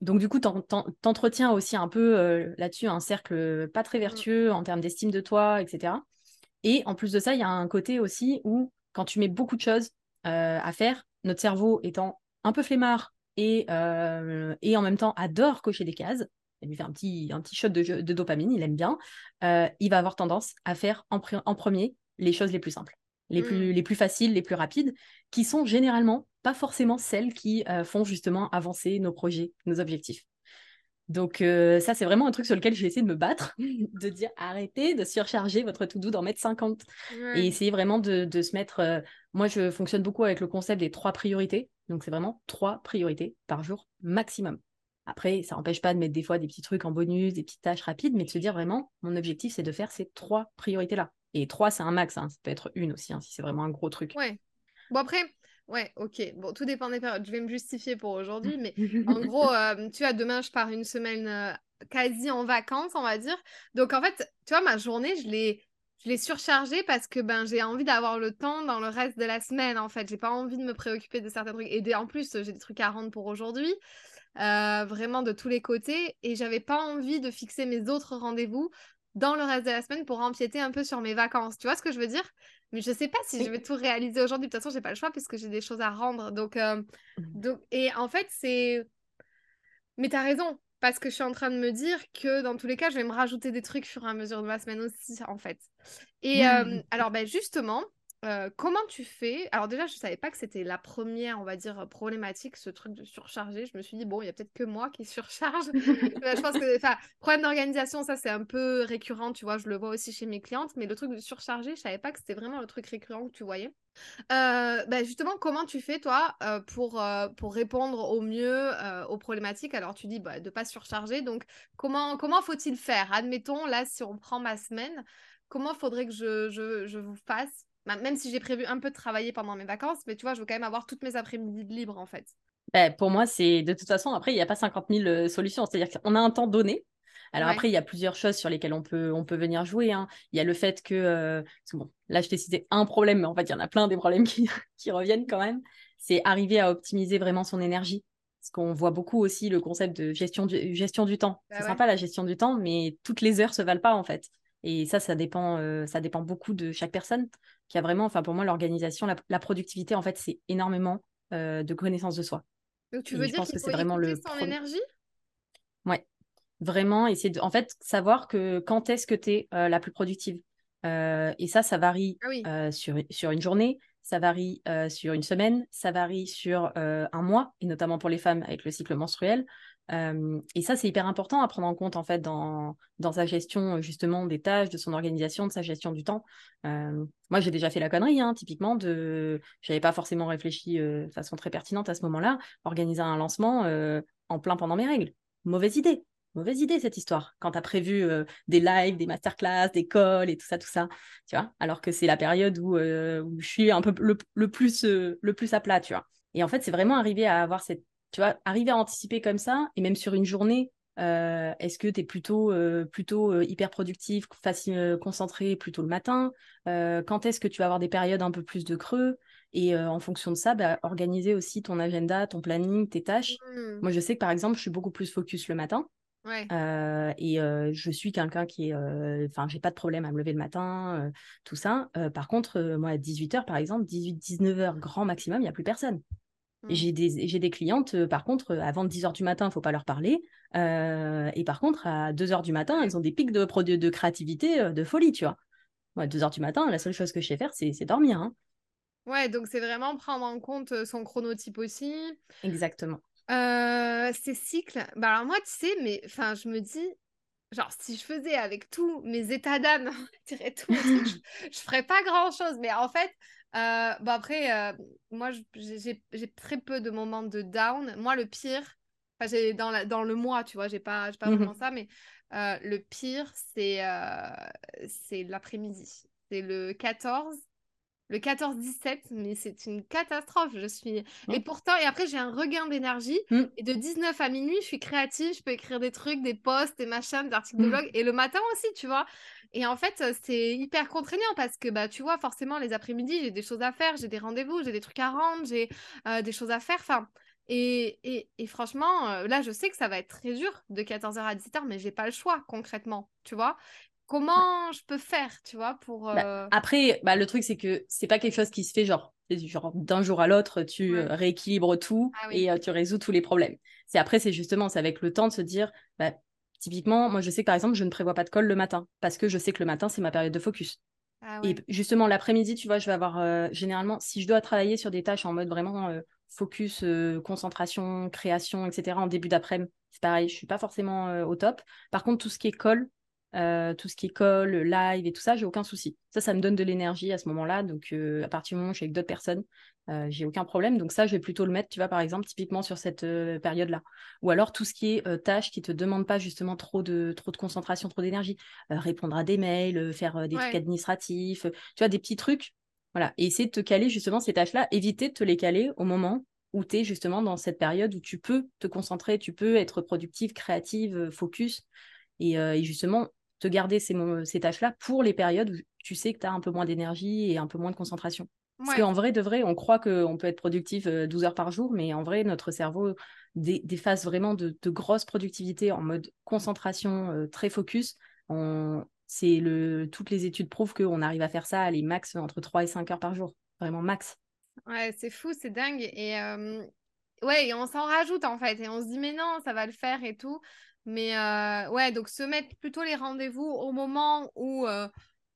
donc, du coup, t'entretiens aussi un peu là-dessus un cercle pas très mmh. vertueux en termes d'estime de toi, etc. Et en plus de ça, il y a un côté aussi où, quand tu mets beaucoup de choses à faire, notre cerveau étant un peu flemmard et, et en même temps adore cocher des cases, il lui fait un petit, un petit shot de, de dopamine, il aime bien, euh, il va avoir tendance à faire en, en, premier les choses les plus simples, les, Mmh. plus, les plus faciles, les plus rapides, qui sont généralement pas forcément celles qui euh, font justement avancer nos projets, nos objectifs. Donc euh, ça, c'est vraiment un truc sur lequel j'ai essayé de me battre, de dire arrêtez de surcharger votre to-do, d'en mettre 50. Et Ouais. essayer vraiment de, de se mettre... euh, moi, je fonctionne beaucoup avec le concept des trois priorités. Donc c'est vraiment trois priorités par jour maximum. Après, ça n'empêche pas de mettre des fois des petits trucs en bonus, des petites tâches rapides, mais de se dire vraiment, mon objectif, c'est de faire ces trois priorités-là. Et trois, c'est un max, hein. ça peut être une aussi, hein, si c'est vraiment un gros truc. Ouais. Bon, après, ouais, ok. Bon, tout dépend des périodes. Je vais me justifier pour aujourd'hui, mais en gros, euh, tu vois, demain, je pars une semaine euh, quasi en vacances, on va dire. Donc, en fait, tu vois, ma journée, je l'ai. Je l'ai surchargée parce que ben, j'ai envie d'avoir le temps dans le reste de la semaine, en fait. J'ai pas envie de me préoccuper de certains trucs. Et en plus, j'ai des trucs à rendre pour aujourd'hui, euh, vraiment de tous les côtés. Et j'avais pas envie de fixer mes autres rendez-vous dans le reste de la semaine pour empiéter un peu sur mes vacances. Tu vois ce que je veux dire? Mais je sais pas si je vais tout réaliser aujourd'hui. De toute façon, j'ai pas le choix puisque j'ai des choses à rendre. Donc, euh, donc, et en fait, c'est. Mais t'as raison, parce que je suis en train de me dire que dans tous les cas, je vais me rajouter des trucs au fur et à mesure de ma semaine aussi, en fait. Et euh, alors, ben, justement, euh, comment tu fais? Alors déjà, je savais pas que c'était la première, on va dire, problématique, ce truc de surcharger. Je me suis dit, bon, il y a peut-être que moi qui surcharge. Euh, je pense que, enfin, problème d'organisation, ça, c'est un peu récurrent, tu vois, je le vois aussi chez mes clientes, mais le truc de surcharger, je savais pas que c'était vraiment le truc récurrent que tu voyais. Euh, bah, justement, comment tu fais, toi, euh, pour, euh, pour répondre au mieux euh, aux problématiques? Alors, tu dis bah, de ne pas surcharger. Donc, comment, comment faut-il faire? Admettons, là, si on prend ma semaine, comment faudrait que je, je, je vous fasse? Bah, même si j'ai prévu un peu de travailler pendant mes vacances, mais tu vois, je veux quand même avoir toutes mes après-midi de libre, en fait. Ben, pour moi, c'est de toute façon, après, il n'y a pas 50 000 euh, solutions. C'est-à-dire qu'on a un temps donné. Alors Ouais. après, il y a plusieurs choses sur lesquelles on peut, on peut venir jouer. hein. Il y a le fait que, euh, que bon, là, je t'ai cité un problème, mais en fait, il y en a plein des problèmes qui, qui reviennent quand même. C'est arriver à optimiser vraiment son énergie. Parce qu'on voit beaucoup aussi le concept de gestion du, gestion du temps. Bah c'est ouais. sympa la gestion du temps, mais toutes les heures se valent pas en fait. Et ça, ça dépend, euh, ça dépend beaucoup de chaque personne. Qui a vraiment, enfin pour moi, l'organisation, la, la productivité, en fait, c'est énormément euh, de connaissance de soi. Donc, tu Et veux je dire pense que c'est vraiment le son premier- énergie? Ouais, vraiment essayer de, en fait, savoir que quand est-ce que tu es la plus productive. Euh, et ça, ça varie Ah oui. euh, sur, sur une journée, ça varie euh, sur une semaine, ça varie sur euh, un mois, et notamment pour les femmes avec le cycle menstruel. Et ça, c'est hyper important à prendre en compte en fait dans, dans sa gestion justement des tâches, de son organisation, de sa gestion du temps. Moi, j'ai déjà fait la connerie, hein, typiquement, de, j'avais pas forcément réfléchi de façon très pertinente à ce moment-là, organiser un lancement en plein pendant mes règles. Mauvaise idée. Mauvaise idée cette histoire. Quand tu as prévu des lives, des masterclass, des calls et tout ça, tout ça, tu vois, alors que c'est la période où, je suis un peu le, plus, le plus à plat, tu vois? Et en fait, c'est vraiment arriver à avoir cette, tu vois, arriver à anticiper comme ça, et même sur une journée, euh, est-ce que tu es plutôt, euh, plutôt euh, hyper productif, facile, concentré plutôt le matin Quand est-ce que tu vas avoir des périodes un peu plus de creux Et euh, en fonction de ça, bah, organiser aussi ton agenda, ton planning, tes tâches. Hmm, Moi, je sais que par exemple, je suis beaucoup plus focus le matin. Ouais. Euh, et euh, je suis quelqu'un qui est. Enfin, j'ai pas de problème à me lever le matin, tout ça. Par contre, moi, à 18h, par exemple, 18-19h, grand maximum, il n'y a plus personne. Hmm. j'ai des, j'ai des clientes, euh, par contre, euh, avant 10h du matin, il ne faut pas leur parler. Euh, et par contre, à 2h du matin, elles ont des pics de, de, de créativité, de folie, tu vois. Moi, à 2h du matin, la seule chose que je sais faire, c'est c'est dormir. hein. Ouais, donc c'est vraiment prendre en compte son chronotype aussi. Exactement. Euh, ces cycles, bah alors moi, tu sais, mais enfin, je me dis, genre, si je faisais avec tous mes états d'âme, je je, ferais pas grand-chose. Mais en fait, euh, bon après, euh, moi, j'ai très peu de moments de down. Moi, le pire, enfin, j'ai dans, la, dans le mois, tu vois, j'ai pas, pas Mhm. vraiment ça, mais euh, le pire, c'est euh, c'est l'après-midi. C'est le 14. Le 14-17, mais c'est une catastrophe. Je suis. Et Mm. pourtant, et après, j'ai un regain d'énergie. Mm. Et de 19 à minuit, je suis créative. Je peux écrire des trucs, des posts, des machins, des articles de Mm. blog. Et le matin aussi, tu vois. Et en fait, c'est hyper contraignant parce que, bah, tu vois, forcément, les après-midi, j'ai des choses à faire, j'ai des rendez-vous, j'ai des trucs à rendre, j'ai euh, des choses à faire. Enfin. Et, et, et franchement, là, je sais que ça va être très dur de 14h à 17h, mais j'ai pas le choix concrètement, tu vois? Comment je peux faire, tu vois, pour. Bah, après, bah, le truc, c'est que c'est pas quelque chose qui se fait genre, genre d'un jour à l'autre, tu Ouais. rééquilibres tout Ah oui. et euh, tu résous tous les problèmes. C'est après, c'est justement, c'est avec le temps de se dire, bah, typiquement, moi je sais que par exemple, je ne prévois pas de call le matin parce que je sais que le matin, c'est ma période de focus. Ah et justement, l'après-midi, tu vois, je vais avoir généralement, si je dois travailler sur des tâches en mode vraiment focus, concentration, création, etc., en début d'après-midi, c'est pareil, je suis pas forcément au top. Par contre, tout ce qui est call, euh, tout ce qui est call, live et tout ça, j'ai aucun souci. Ça, ça me donne de l'énergie à ce moment-là. Donc, euh, à partir du moment où je suis avec d'autres personnes, euh, j'ai aucun problème. Donc, ça, je vais plutôt le mettre, tu vois, par exemple, typiquement sur cette période-là. Ou alors, tout ce qui est tâches qui te demandent pas justement trop de, trop de concentration, trop d'énergie. répondre à des mails, faire des trucs administratifs, tu vois, des petits trucs. Voilà. Et essayer de te caler justement ces tâches-là. Éviter de te les caler au moment où tu es justement dans cette période où tu peux te concentrer, tu peux être productive, créative, focus. Et, et, justement, te garder ces, ces tâches-là pour les périodes où tu sais que tu as un peu moins d'énergie et un peu moins de concentration. Parce qu'en vrai, de vrai, on croit qu'on peut être productif 12 euh, heures par jour, mais en vrai, notre cerveau déface vraiment de, de grosses productivités en mode concentration, euh, très focus. On... C'est le... Toutes les études prouvent qu'on arrive à faire ça, aller max entre 3 et 5 heures par jour. Vraiment max. Ouais, c'est fou, c'est dingue. Et euh, ouais, et on s'en rajoute en fait. Et on se dit, mais non, ça va le faire et tout. Mais euh, ouais, donc se mettre plutôt les rendez-vous au moment où euh,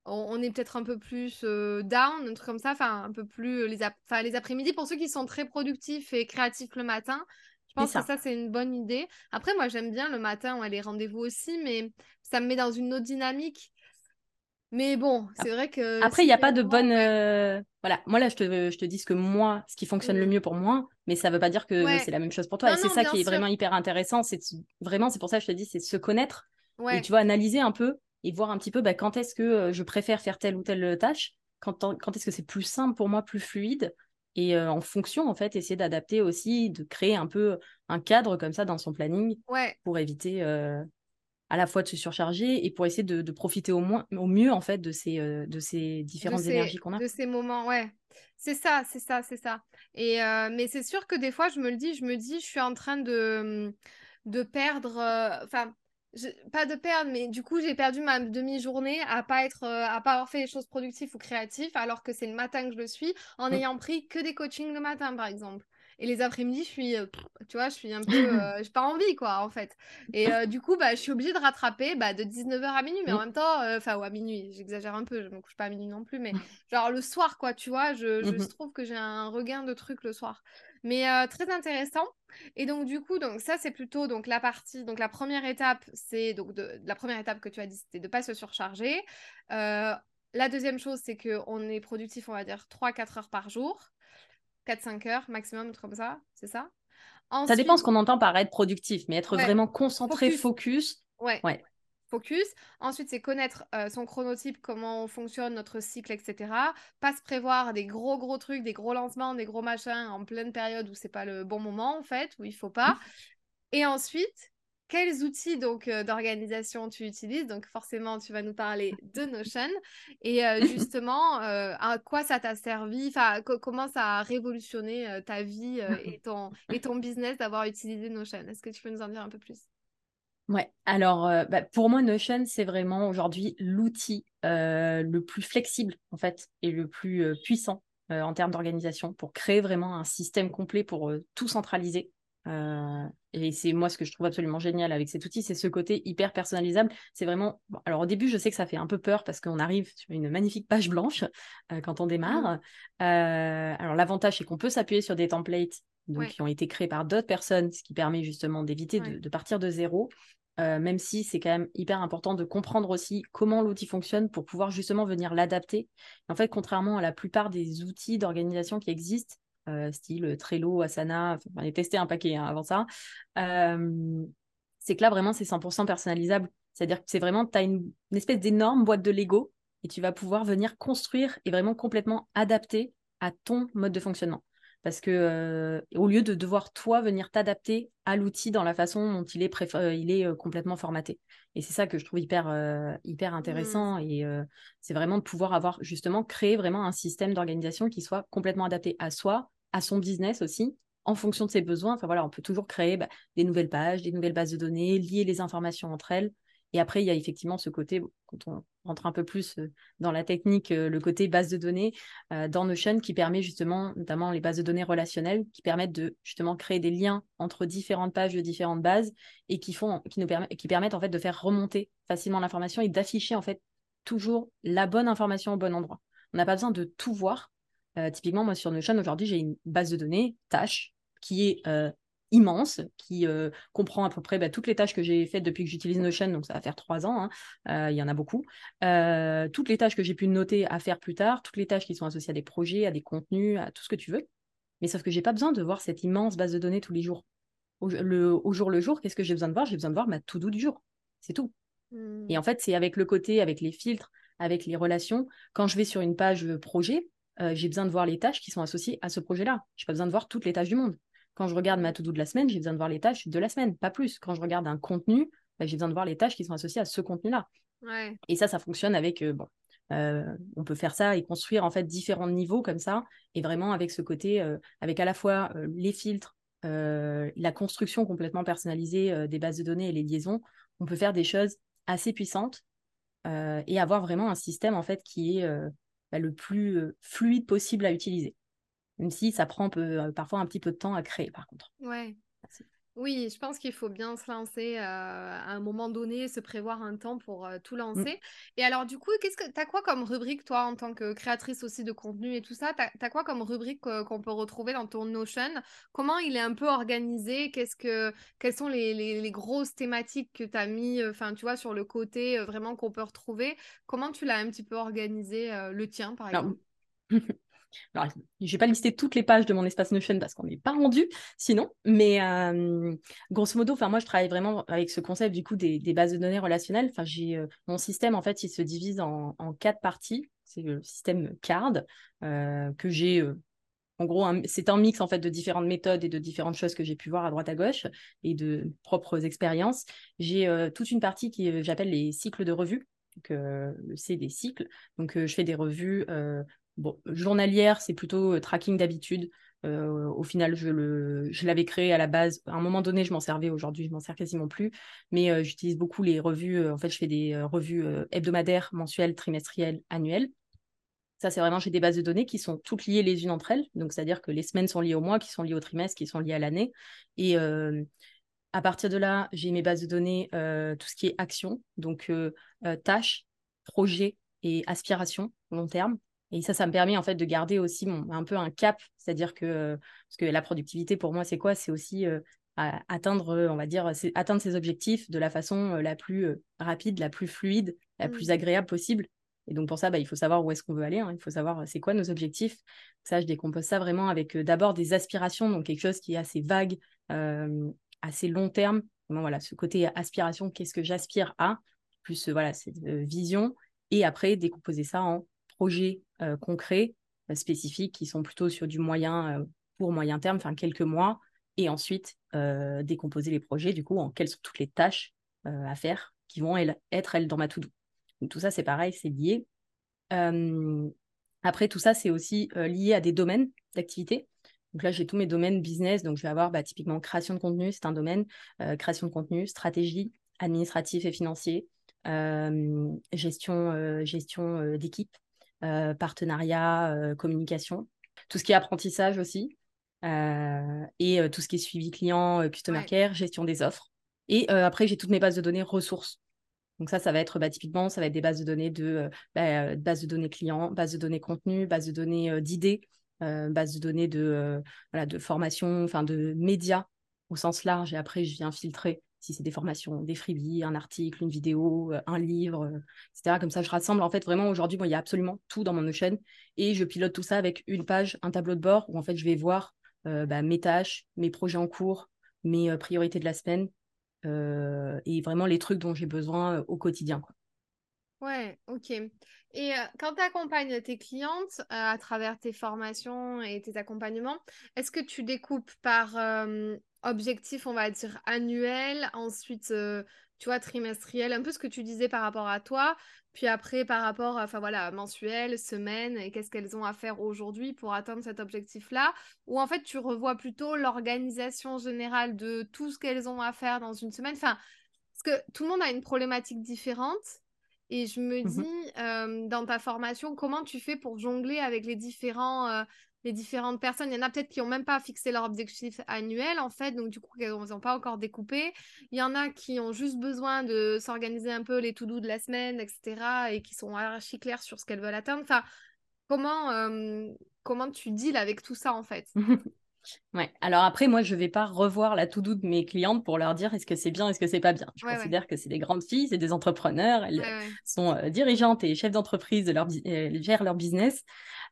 on, est peut-être un peu plus euh, down, un truc comme ça, enfin un peu plus les, les après-midi pour ceux qui sont très productifs et créatifs le matin. Je pense que ça, c'est une bonne idée. Après, moi, j'aime bien le matin, ouais, les rendez-vous aussi, mais ça me met dans une autre dynamique. Mais bon, c'est vrai que. Après, il n'y a pas de bonne. Euh, voilà, moi là, je te, je te dis ce que moi, ce qui fonctionne le mieux pour moi, mais ça ne veut pas dire que c'est la même chose pour toi. et c'est ça qui est vraiment hyper intéressant. C'est vraiment, c'est pour ça que je te dis, c'est de se connaître et tu vois, analyser un peu et voir un petit peu bah, quand est-ce que euh, je préfère faire telle ou telle euh, tâche, quand, quand est-ce que c'est plus simple pour moi, plus fluide. Et en fonction, en fait, essayer d'adapter aussi, de créer un peu un cadre comme ça dans son planning pour éviter à la fois de se surcharger et pour essayer de, profiter au, moins, au mieux en fait de ces, euh, de ces différentes énergies qu'on a. De ces moments, ouais. C'est ça, c'est ça, c'est ça. Et euh, mais c'est sûr que des fois, je me le dis, je me dis, je suis en train de, de perdre, euh, enfin, pas de perdre, mais du coup, j'ai perdu ma demi-journée à pas être, à pas avoir fait des choses productives ou créatives, alors que c'est le matin que je le suis, en mmh. ayant pris que des coachings le matin, par exemple. Et les après-midi, je suis, euh, tu vois, je suis un peu, euh, j'ai pas envie, quoi, en fait. Et euh, du coup, bah, je suis obligée de rattraper bah, de 19h à minuit, mais en même temps, enfin, ou à minuit, j'exagère un peu, je me couche pas à minuit non plus, mais genre le soir, quoi, tu vois, je, je mmh trouve que j'ai un regain de trucs le soir. Mais très intéressant. Et donc, du coup, donc ça, c'est plutôt donc la partie, donc la première étape, c'est donc de, la première étape que tu as dit, c'était de pas se surcharger. la deuxième chose, c'est qu'on est productif, on va dire, 3-4 heures par jour. 4-5 heures maximum, comme ça, c'est ça? Ça dépend ce qu'on entend par être productif, mais être vraiment concentré, focus. Ouais. ouais. Focus. Ensuite, c'est connaître euh, son chronotype, comment fonctionne notre cycle, etc. Pas se prévoir des gros, gros trucs, des gros lancements, des gros machins en pleine période où c'est pas le bon moment, en fait, où il faut pas. Et ensuite, quels outils donc euh, d'organisation tu utilises. Donc forcément, tu vas nous parler de Notion. Et euh, justement euh, à quoi ça t'a servi, enfin comment ça a révolutionné ta vie et ton et ton business d'avoir utilisé Notion? Est-ce que tu peux nous en dire un peu plus? Ouais, alors bah, pour moi, Notion, c'est vraiment aujourd'hui l'outil le plus flexible en fait et le plus puissant en termes d'organisation pour créer vraiment un système complet pour tout centraliser euh, et c'est moi ce que je trouve absolument génial avec cet outil, c'est ce côté hyper personnalisable. C'est vraiment. alors au début, je sais que ça fait un peu peur parce qu'on arrive sur une magnifique page blanche euh, quand on démarre. Mmh. Euh, alors l'avantage, c'est qu'on peut s'appuyer sur des templates donc, qui ont été créés par d'autres personnes, ce qui permet justement d'éviter de, partir de zéro. même si c'est quand même hyper important de comprendre aussi comment l'outil fonctionne pour pouvoir justement venir l'adapter. En fait, contrairement à la plupart des outils d'organisation qui existent, euh, style Trello, Asana, on ai testé un paquet hein, avant ça. Euh, c'est que là, vraiment, c'est 100% personnalisable. C'est-à-dire que c'est vraiment, tu as une, espèce d'énorme boîte de Lego et tu vas pouvoir venir construire et vraiment complètement adapter à ton mode de fonctionnement. Parce que euh, au lieu de devoir toi venir t'adapter à l'outil dans la façon dont il est, il est complètement formaté. Et c'est ça que je trouve hyper, hyper mmh. intéressant. Et c'est vraiment de pouvoir avoir justement créé vraiment un système d'organisation qui soit complètement adapté à soi, à son business aussi, en fonction de ses besoins. On peut toujours créer bah, des nouvelles pages, des nouvelles bases de données, lier les informations entre elles. Et après, il y a effectivement ce côté, quand on rentre un peu plus euh, dans la technique, euh, le côté base de données euh, dans Notion qui permet justement, notamment les bases de données relationnelles, qui permettent de justement créer des liens entre différentes pages de différentes bases et qui, qui permettent en fait de faire remonter facilement l'information et d'afficher en fait toujours la bonne information au bon endroit. On n'a pas besoin de tout voir. Euh, typiquement, moi, sur Notion, aujourd'hui, j'ai une base de données, tâches, qui est euh, immense, qui euh, comprend à peu près bah, toutes les tâches que j'ai faites depuis que j'utilise Notion, donc ça va faire trois ans, hein. il y en a beaucoup. toutes les tâches que j'ai pu noter à faire plus tard, toutes les tâches qui sont associées à des projets, à des contenus, à tout ce que tu veux. Mais sauf que j'ai pas besoin de voir cette immense base de données tous les jours. Au, jour le jour, qu'est-ce que j'ai besoin de voir? J'ai besoin de voir ma to-do du jour. C'est tout. Et mmh. en fait, c'est avec le côté, avec les filtres, avec les relations. Quand je vais sur une page projet, euh, j'ai besoin de voir les tâches qui sont associées à ce projet-là. Je n'ai pas besoin de voir toutes les tâches du monde. Quand je regarde ma to-do de la semaine, j'ai besoin de voir les tâches de la semaine, pas plus. Quand je regarde un contenu, bah, j'ai besoin de voir les tâches qui sont associées à ce contenu-là. Et ça, ça fonctionne avec, euh, bon, euh, on peut faire ça et construire en fait différents niveaux comme ça, et vraiment avec ce côté, avec à la fois les filtres, la construction complètement personnalisée des bases de données et les liaisons, on peut faire des choses assez puissantes et avoir vraiment un système en fait qui est bah, le plus euh, fluide possible à utiliser. Même si ça prend euh, parfois un petit peu de temps à créer, par contre. Ouais. Oui, je pense qu'il faut bien se lancer euh, à un moment donné, se prévoir un temps pour tout mmh. lancer. Et alors, du coup, qu'est-ce que tu as quoi comme rubrique, toi, en tant que créatrice aussi de contenu et tout ça? Tu as, quoi comme rubrique qu'on peut retrouver dans ton Notion? Comment il est un peu organisé? Qu'est-ce que, Quelles sont les, les, grosses thématiques que tu as mis, enfin, tu vois, sur le côté vraiment qu'on peut retrouver? Comment tu l'as un petit peu organisé, le tien, par exemple? Alors, je vais pas lister toutes les pages de mon espace Notion parce qu'on n'est pas rendu sinon, mais euh, grosso modo, moi je travaille vraiment avec ce concept du coup des, bases de données relationnelles. Enfin j'ai euh, mon système en fait il se divise en, quatre parties. C'est le système CARD euh, que j'ai en gros, c'est un mix en fait de différentes méthodes et de différentes choses que j'ai pu voir à droite à gauche et de propres expériences. J'ai toute une partie qui j'appelle les cycles de revue. C'est des cycles. Donc, je fais des revues Bon, journalière, c'est plutôt euh, tracking d'habitude. Euh, au final, je, l'avais créé à la base. À un moment donné, je m'en servais. Aujourd'hui, je m'en sers quasiment plus. Mais euh, j'utilise beaucoup les revues. en fait, je fais des revues hebdomadaires, mensuelles, trimestrielles, annuelles. Ça, c'est vraiment, j'ai des bases de données qui sont toutes liées les unes entre elles. Donc, c'est-à-dire que les semaines sont liées au mois, qui sont liées au trimestre, qui sont liées à l'année. Et à partir de là, j'ai mes bases de données, tout ce qui est action, donc tâches, projets et aspirations long terme. Et ça, ça me permet en fait de garder aussi mon, un peu un cap, c'est-à-dire que, parce que la productivité pour moi, c'est quoi? C'est aussi euh, atteindre, on va dire, atteindre ses objectifs de la façon euh, la plus euh, rapide, la plus fluide, la plus mmh. agréable possible. Et donc pour ça, bah, il faut savoir où est-ce qu'on veut aller, hein. il faut savoir c'est quoi nos objectifs. Ça, je décompose ça vraiment avec d'abord des aspirations, donc quelque chose qui est assez vague, assez long terme. voilà, ce côté aspiration, qu'est-ce que j'aspire à, plus voilà, cette vision, et après décomposer ça en projets euh, concrets, euh, spécifiques, qui sont plutôt sur du moyen, euh, pour moyen terme, enfin quelques mois, et ensuite décomposer les projets, du coup, en quelles sont toutes les tâches à faire qui vont être, elles, dans ma to-do. Tout ça, c'est pareil, c'est lié. après, tout ça, c'est aussi lié à des domaines d'activité. Donc là, j'ai tous mes domaines business. Donc, je vais avoir bah, typiquement création de contenu, c'est un domaine, création de contenu, stratégie, administratif et financier, gestion, gestion d'équipe, euh, partenariat, euh, communication, tout ce qui est apprentissage aussi, euh, et tout ce qui est suivi client, customer care, gestion des offres. Et après, j'ai toutes mes bases de données ressources. Donc ça, ça va être bah, typiquement, ça va être des bases de données de bah, bases de données clients, bases de données contenu, bases de données d'idées, bases de données de, voilà, de formation, enfin de médias au sens large. Et après, je viens filtrer si c'est des formations, des freebies, un article, une vidéo, euh, un livre, euh, etc. Comme ça, je rassemble en fait vraiment aujourd'hui, il y a absolument tout dans mon Notion et je pilote tout ça avec une page, un tableau de bord où en fait je vais voir euh, bah, mes tâches, mes projets en cours, mes priorités de la semaine et vraiment les trucs dont j'ai besoin au quotidien. Ouais, ok. Et quand tu accompagnes tes clientes à travers tes formations et tes accompagnements, est-ce que tu découpes par objectif, on va dire, annuel, ensuite, tu vois, trimestriel, un peu ce que tu disais par rapport à toi, puis après par rapport, enfin voilà, mensuel, semaine, et qu'est-ce qu'elles ont à faire aujourd'hui pour atteindre cet objectif-là, ou en fait, tu revois plutôt l'organisation générale de tout ce qu'elles ont à faire dans une semaine, enfin, parce que tout le monde a une problématique différente. Et je me mmh dis, dans ta formation, comment tu fais pour jongler avec les différents les différentes personnes. Il y en a peut-être qui n'ont même pas fixé leur objectif annuel, en fait, donc du coup, ils n'ont pas encore découpé. Il y en a qui ont juste besoin de s'organiser un peu les to-do de la semaine, etc., et qui sont archi clairs sur ce qu'elles veulent atteindre. Enfin, comment, euh, comment tu deals avec tout ça, en fait? Ouais. Alors après, moi, je vais pas revoir la to-do de mes clientes pour leur dire est-ce que c'est bien, est-ce que c'est pas bien? Je considère que c'est des grandes filles, c'est des entrepreneurs, elles sont euh, dirigeantes et chefs d'entreprise, de leur elles gèrent leur business.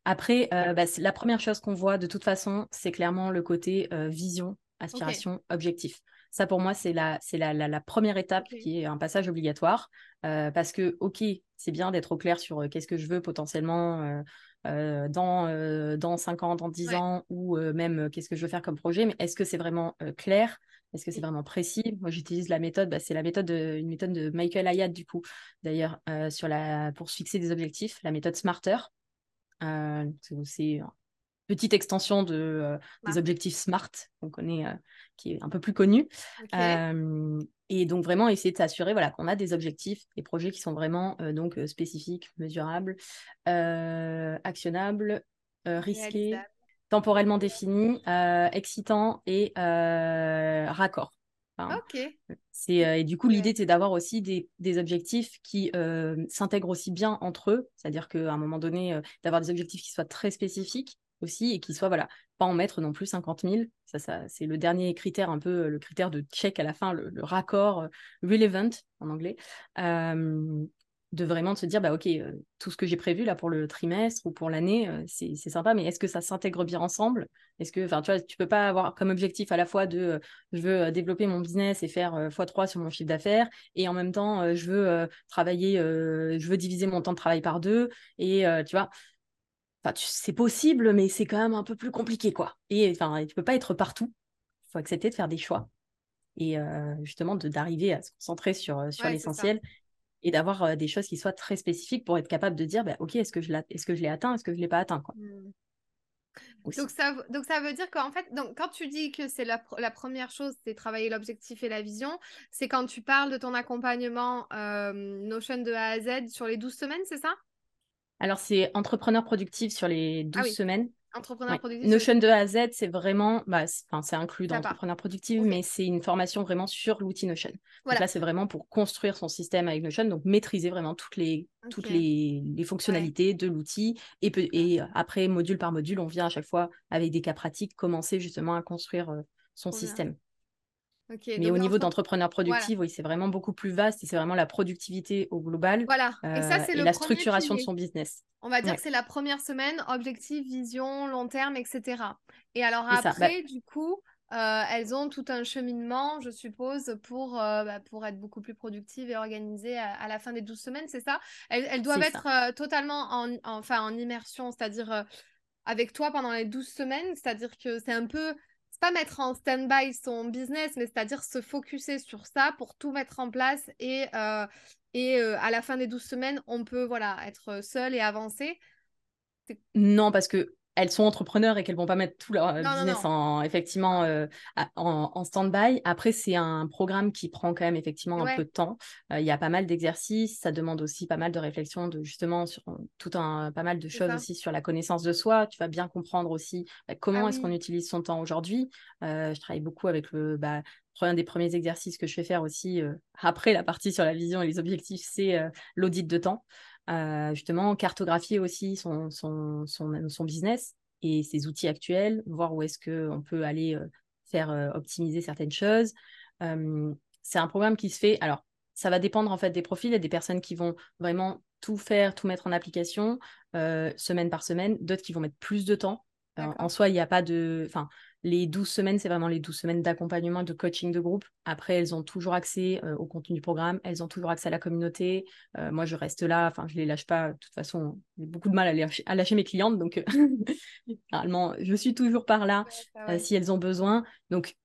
Après, euh, bah, la première chose qu'on voit de toute façon, c'est clairement le côté euh, vision, aspiration, objectif. Ça, pour moi, c'est la, c'est la, la, première étape qui est un passage obligatoire. parce que, OK, c'est bien d'être au clair sur qu'est-ce que je veux potentiellement euh, dans, euh, dans 5 ans, dans 10 ans, ou euh, même qu'est-ce que je veux faire comme projet, mais est-ce que c'est vraiment clair? Est-ce que c'est vraiment précis? Moi, j'utilise la méthode, bah, c'est la méthode de, une méthode de Michael Hayat, du coup, d'ailleurs, sur la, pour se fixer des objectifs, la méthode Smarter. c'est petite extension de, des objectifs SMART qu'on connaît, qui est un peu plus connu. Et donc vraiment essayer de s'assurer voilà, qu'on a des objectifs, des projets qui sont vraiment euh, donc euh, spécifiques, mesurables, euh, actionnables, risqués, temporellement définis, excitants et raccords. C'est, et du coup, l'idée, c'est d'avoir aussi des, des objectifs qui s'intègrent aussi bien entre eux, c'est-à-dire qu'à un moment donné, d'avoir des objectifs qui soient très spécifiques, aussi et qui soit voilà pas en mettre non plus 50 000 ça, ça c'est le dernier critère un peu le critère de check à la fin le, raccord euh, relevant en anglais euh, de vraiment se dire bah ok euh, tout ce que j'ai prévu là pour le trimestre ou pour l'année c'est sympa mais est-ce que ça s'intègre bien ensemble? Est-ce que enfin tu vois tu peux pas avoir comme objectif à la fois de je veux développer mon business et faire x3 sur mon chiffre d'affaires et en même temps je veux travailler je veux diviser mon temps de travail par deux et tu vois c'est possible, mais c'est quand même un peu plus compliqué, quoi. Et enfin, tu peux pas être partout. Il faut accepter de faire des choix et euh, justement d'arriver à se concentrer sur, euh, sur l'essentiel et d'avoir euh, des choses qui soient très spécifiques pour être capable de dire, bah, ok, est-ce que je l'ai atteint, est-ce que je l'ai pas atteint, quoi. Mmh. Donc ça, donc ça veut dire qu'en fait, donc quand tu dis que c'est la, la, première chose, c'est travailler l'objectif et la vision, c'est quand tu parles de ton accompagnement Notion de A à Z sur les 12 semaines, c'est ça? Alors, c'est entrepreneur productif sur les 12 ah semaines. Entrepreneur productif. Notion de A à Z, c'est vraiment, bah, c'est inclus dans entrepreneur productif, mais c'est une formation vraiment sur l'outil Notion. Donc là, c'est vraiment pour construire son système avec Notion, donc maîtriser vraiment toutes les, toutes les, fonctionnalités de l'outil. Et, et après, module par module, on vient à chaque fois avec des cas pratiques commencer justement à construire euh, son système mais au niveau d'entrepreneur productif, oui, c'est vraiment beaucoup plus vaste et c'est vraiment la productivité au global. Voilà. et ça, c'est la structuration de son business. On va dire que c'est la première semaine, objectif, vision, long terme, etc. Et alors après, bah du coup, euh, elles ont tout un cheminement, je suppose, pour, euh, bah, pour être beaucoup plus productives et organisées à, la fin des 12 semaines, c'est ça? Elles, doivent être euh, totalement en, enfin, en immersion, c'est-à-dire avec toi pendant les 12 semaines, c'est-à-dire que c'est un peu pas mettre en stand-by son business, mais c'est-à-dire se focuser sur ça pour tout mettre en place et, euh, et euh, à la fin des 12 semaines, on peut voilà être seul et avancer. Non, parce que elles sont entrepreneurs et qu'elles vont pas mettre tout leur business en effectivement euh, en, stand-by. Après, c'est un programme qui prend quand même effectivement un peu de temps. Euh, il y a pas mal d'exercices, ça demande aussi pas mal de réflexion, de justement sur tout un pas mal de choses aussi sur la connaissance de soi. Tu vas bien comprendre aussi bah, comment ah est-ce qu'on utilise son temps aujourd'hui. Euh, je travaille beaucoup avec le bah, un des premiers exercices que je fais faire aussi après la partie sur la vision et les objectifs, c'est l'audit de temps. Euh, justement cartographier aussi son, son, son, business et ses outils actuels, voir où est-ce qu'on peut aller euh, faire euh, optimiser certaines choses. c'est un programme qui se fait, alors ça va dépendre en fait des profils, il y a des personnes qui vont vraiment tout faire, tout mettre en application semaine par semaine, d'autres qui vont mettre plus de temps. en soi, il n'y a pas de. Enfin, les 12 semaines, c'est vraiment les 12 semaines d'accompagnement de coaching de groupe. Après, elles ont toujours accès euh, au contenu du programme, elles ont toujours accès à la communauté. Euh, moi, je reste là, enfin, je ne les lâche pas. De toute façon, j'ai beaucoup de mal à, lâcher, mes clientes. Donc, normalement, je suis toujours par là euh, si elles ont besoin. Donc,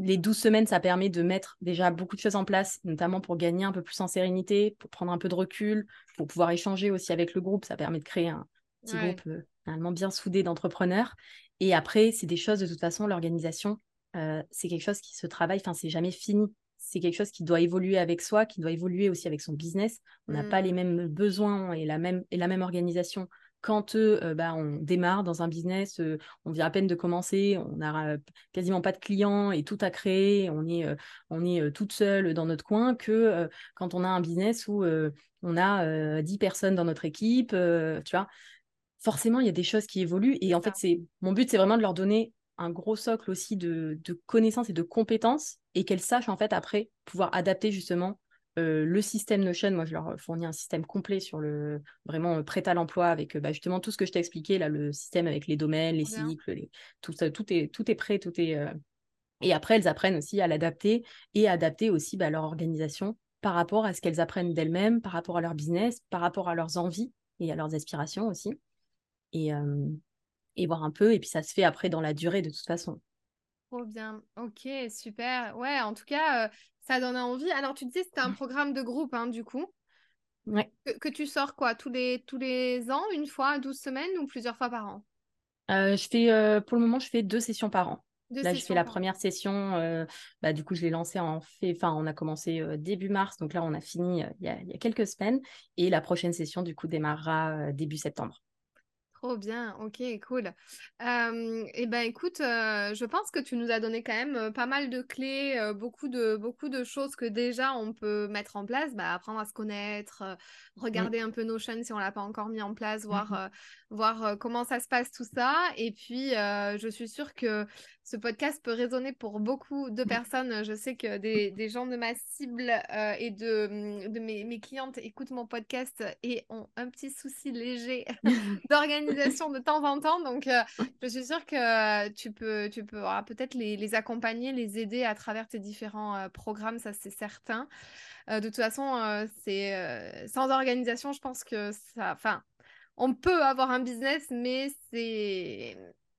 les 12 semaines, ça permet de mettre déjà beaucoup de choses en place, notamment pour gagner un peu plus en sérénité, pour prendre un peu de recul, pour pouvoir échanger aussi avec le groupe. Ça permet de créer un petit groupe normalement bien soudé d'entrepreneurs. Et après, c'est des choses, de toute façon, l'organisation, euh, c'est quelque chose qui se travaille, enfin, c'est jamais fini. C'est quelque chose qui doit évoluer avec soi, qui doit évoluer aussi avec son business. On n'a pas les mmh. mêmes besoins et la même, et la même organisation quand bah, on démarre dans un business, on vient à peine de commencer, on n'a quasiment pas de clients et tout à créer, on est, on est toute seule dans notre coin, que quand on a un business où on a 10 personnes dans notre équipe, tu vois, forcément, il y a des choses qui évoluent. Et en fait, c'est mon but, c'est vraiment de leur donner un gros socle aussi de, de connaissances et de compétences et qu'elles sachent en fait après pouvoir adapter justement euh, le système Notion, moi, je leur fournis un système complet sur le vraiment euh, prêt à l'emploi avec euh, bah, justement tout ce que je t'ai expliqué, là, le système avec les domaines, les cycles, tout, ça, tout, est, tout est prêt, tout est. Et après, elles apprennent aussi à l'adapter et à adapter aussi bah, leur organisation par rapport à ce qu'elles apprennent d'elles-mêmes, par rapport à leur business, par rapport à leurs envies et à leurs aspirations aussi. Et, et voir un peu, et puis ça se fait après dans la durée de toute façon. Trop bien, ok, super. Ouais, en tout cas, ça donne envie. Alors, tu disais, c'était un programme de groupe, hein, du coup. Ouais. Que, tu sors quoi? Tous les, tous les ans, une fois, 12 semaines ou plusieurs fois par an? Euh, je fais, euh, Pour le moment, je fais deux sessions par an. Là, je fais la première session. Euh, bah, du coup, je l'ai lancée en fait. Enfin, on a commencé début mars. Donc là, on a fini il y a, il y a quelques semaines. Et la prochaine session, du coup, démarrera début septembre. Trop bien, ok, cool. eh ben écoute, je pense que tu nous as donné quand même pas mal de clés, beaucoup, de, beaucoup de choses que déjà on peut mettre en place, bah, apprendre à se connaître, mmh. regarder un peu nos chaînes si on l'a pas encore mis en place, voir, mmh voir comment ça se passe tout ça. Et puis, je suis sûre que ce podcast peut résonner pour beaucoup de mmh. personnes. Je sais que des, des gens de ma cible et de, de mes, mes, clientes écoutent mon podcast et ont un petit souci léger d'organisation de temps en temps. Donc, je suis sûre que tu peux, tu peux peut-être les, les, accompagner, les aider à travers tes différents programmes, ça c'est certain. de toute façon, c'est sans organisation, je pense que ça... Enfin, on peut avoir un business, mais c'est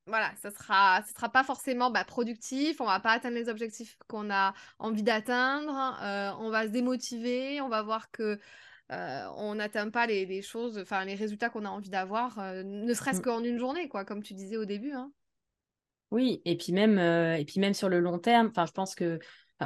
voilà, ça sera, ça sera pas forcément bah, productif, on va pas atteindre les objectifs qu'on a envie d'atteindre, euh, on va se démotiver, on va voir que euh, on n'atteint pas les, choses, enfin les résultats qu'on a envie d'avoir, euh, ne serait-ce mm. qu'en une journée, quoi, comme tu disais au début. Hein. Oui, et puis même, et puis même sur le long terme, enfin je pense que,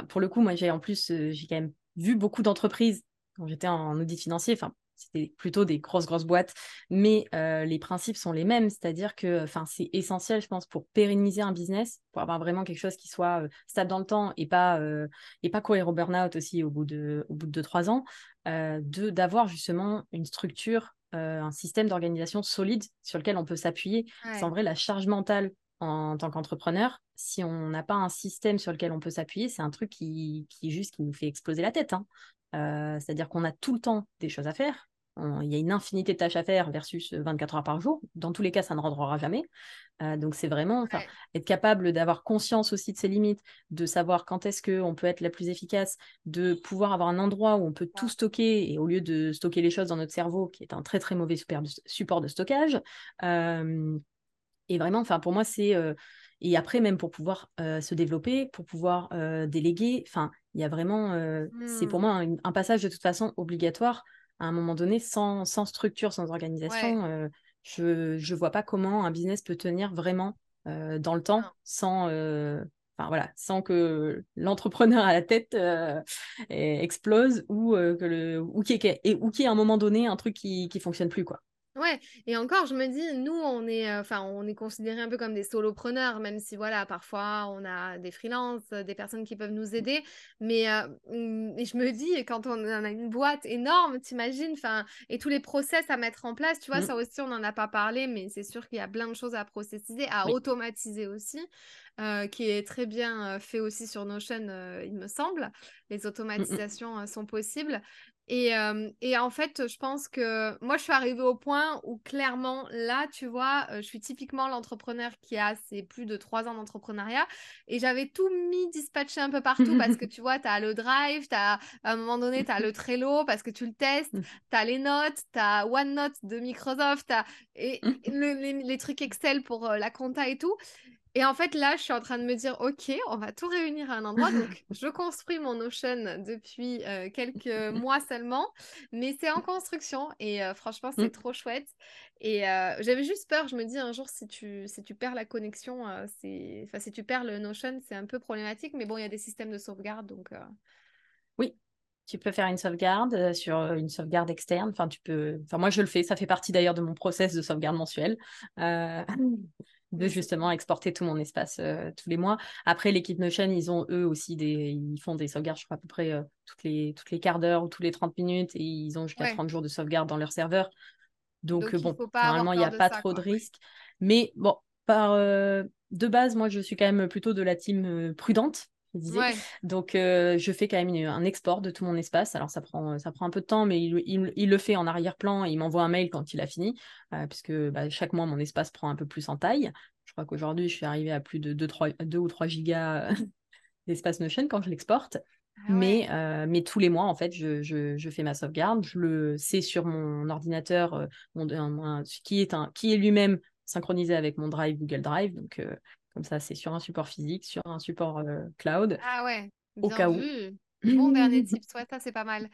pour le coup, moi j'ai en plus, j'ai quand même vu beaucoup d'entreprises quand j'étais en audit financier, enfin c'était plutôt des grosses, grosses boîtes, mais euh, les principes sont les mêmes, c'est-à-dire que c'est essentiel, je pense, pour pérenniser un business, pour avoir vraiment quelque chose qui soit euh, stable dans le temps et pas, euh, et pas courir au burn-out aussi au bout de, au bout de 2-3 ans, de, d'avoir justement une structure, un système d'organisation solide sur lequel on peut s'appuyer. C'est en vrai la charge mentale en, tant qu'entrepreneur, si on n'a pas un système sur lequel on peut s'appuyer, c'est un truc qui, qui juste qui nous fait exploser la tête. Hein. c'est-à-dire qu'on a tout le temps des choses à faire, il y a une infinité de tâches à faire versus 24 heures par jour. Dans tous les cas, ça ne rendra jamais. Euh, donc, c'est vraiment être capable d'avoir conscience aussi de ses limites, de savoir quand est-ce qu'on peut être la plus efficace, de pouvoir avoir un endroit où on peut tout stocker et au lieu de stocker les choses dans notre cerveau, qui est un très très mauvais support de stockage. Euh, et vraiment, enfin, pour moi, c'est. Euh, et après, même pour pouvoir se développer, pour pouvoir déléguer, enfin, il y a vraiment. C'est pour mmh. moi un, passage de toute façon obligatoire à un moment donné, sans, sans structure, sans organisation, euh, je ne vois pas comment un business peut tenir vraiment euh, dans le temps sans, euh, enfin, voilà, sans que l'entrepreneur à la tête explose ou, que le, ou qu'il y, ait à un moment donné un truc qui ne fonctionne plus. quoi. Ouais, et encore, je me dis, nous, on est, euh, enfin, on est considérés un peu comme des solopreneurs, même si, voilà, parfois, on a des freelances, des personnes qui peuvent nous aider. Mais euh, mmh, et je me dis, quand on a une boîte énorme, t'imagines, enfin, et tous les process à mettre en place, tu vois, mmh. ça aussi, on n'en a pas parlé, mais c'est sûr qu'il y a plein de choses à processiser, à automatiser aussi. Euh, qui est très bien fait aussi sur Notion, il me semble. Les mmh, automatisations sont possibles. Et, et, en fait, je pense que moi, je suis arrivée au point où clairement, là, tu vois, je suis typiquement l'entrepreneur qui a ses plus de trois ans d'entrepreneuriat et j'avais tout mis dispatché un peu partout parce que tu vois, tu as le drive, as, à un moment donné, tu as le Trello parce que tu le testes, mmh. tu as les notes, tu as OneNote de Microsoft, as, et les, les, trucs Excel pour la compta et tout. Et en fait, là, je suis en train de me dire, OK, on va tout réunir à un endroit. Donc, je construis mon Notion depuis euh, quelques mois seulement, mais c'est en construction et euh, franchement, c'est mmh. trop chouette. Et euh, j'avais juste peur, je me dis un jour, si tu, si tu perds la connexion, c'est... Enfin, si tu perds le Notion, c'est un peu problématique, mais bon, il y a des systèmes de sauvegarde, donc... Oui, tu peux faire une sauvegarde sur une sauvegarde externe. Enfin, tu peux. Enfin, moi, je le fais. Ça fait partie d'ailleurs de mon process de sauvegarde mensuel. De justement exporter tout mon espace tous les mois. Après, l'équipe Notion, ils ont eux aussi des, ils font des sauvegardes, je crois à peu près toutes les toutes les quarts d'heure ou tous les 30 minutes, et ils ont jusqu'à 30 jours de sauvegarde dans leur serveur. Donc, bon, normalement, il n'y a pas trop de risques. Mais bon, par de base, moi, je suis quand même plutôt de la team prudente. Donc, je fais quand même un export de tout mon espace. Alors, ça prend, ça prend un peu de temps, mais il, le fait en arrière-plan et il m'envoie un mail quand il a fini, puisque bah, chaque mois, mon espace prend un peu plus en taille. Je crois qu'aujourd'hui, je suis arrivée à plus de 2, 3, 2 ou 3 gigas d'espace Notion quand je l'exporte. Ah mais, mais tous les mois, en fait, je, je, fais ma sauvegarde. Je le sais sur mon ordinateur, qui est, un, qui est lui-même synchronisé avec mon Drive, Google Drive. Donc, comme ça, c'est sur un support physique, sur un support euh, cloud. Ah ouais, au cas vu. Bon dernier tip, ouais, ça c'est pas mal.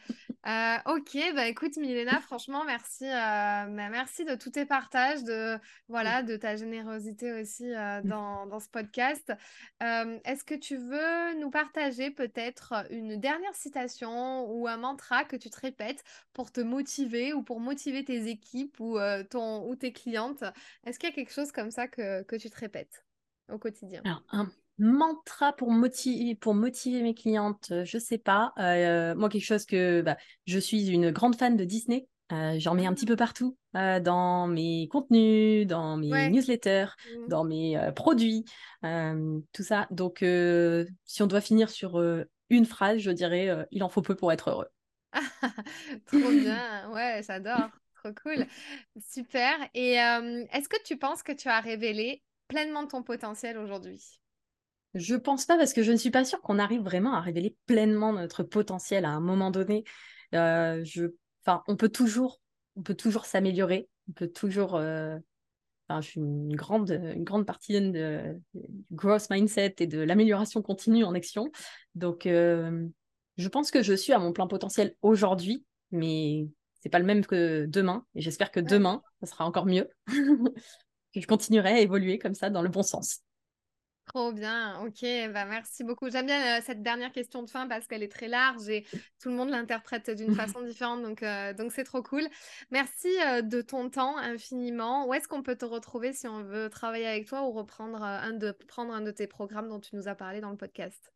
Euh, ok, bah écoute Milena, franchement merci, euh, merci de tous tes partages, de voilà, de ta générosité aussi dans, dans, ce podcast. Est-ce que tu veux nous partager peut-être une dernière citation ou un mantra que tu te répètes pour te motiver ou pour motiver tes équipes ou ton ou tes clientes? Est-ce qu'il y a quelque chose comme ça que, que tu te répètes? Au quotidien Alors, un mantra pour motiver, pour motiver mes clientes, euh, je sais pas. Euh, moi, quelque chose que bah, je suis une grande fan de Disney. Euh, j'en mets un petit ah. peu partout dans mes contenus, dans mes newsletters, mmh. dans mes produits, tout ça. Donc, si on doit finir sur une phrase, je dirais il en faut peu pour être heureux. Trop bien, ouais, j'adore. Trop cool. Super. Et est-ce que tu penses que tu as révélé pleinement ton potentiel aujourd'hui Je pense pas parce que je ne suis pas sûre qu'on arrive vraiment à révéler pleinement notre potentiel à un moment donné. Euh, je... enfin, on peut toujours, on peut toujours s'améliorer, on peut toujours. Euh, enfin, je suis une grande, une grande partie de, du growth mindset et de l'amélioration continue en action. Donc, euh, je pense que je suis à mon plein potentiel aujourd'hui, mais c'est pas le même que demain. Et j'espère que demain, ça sera encore mieux. je continuerai à évoluer comme ça dans le bon sens. Trop bien, ok, bah merci beaucoup. J'aime bien euh, cette dernière question de fin parce qu'elle est très large et tout le monde l'interprète d'une façon différente, donc euh, donc c'est trop cool. Merci euh, de ton temps infiniment. Où est-ce qu'on peut te retrouver si on veut travailler avec toi ou reprendre un de prendre un de tes programmes dont tu nous as parlé dans le podcast?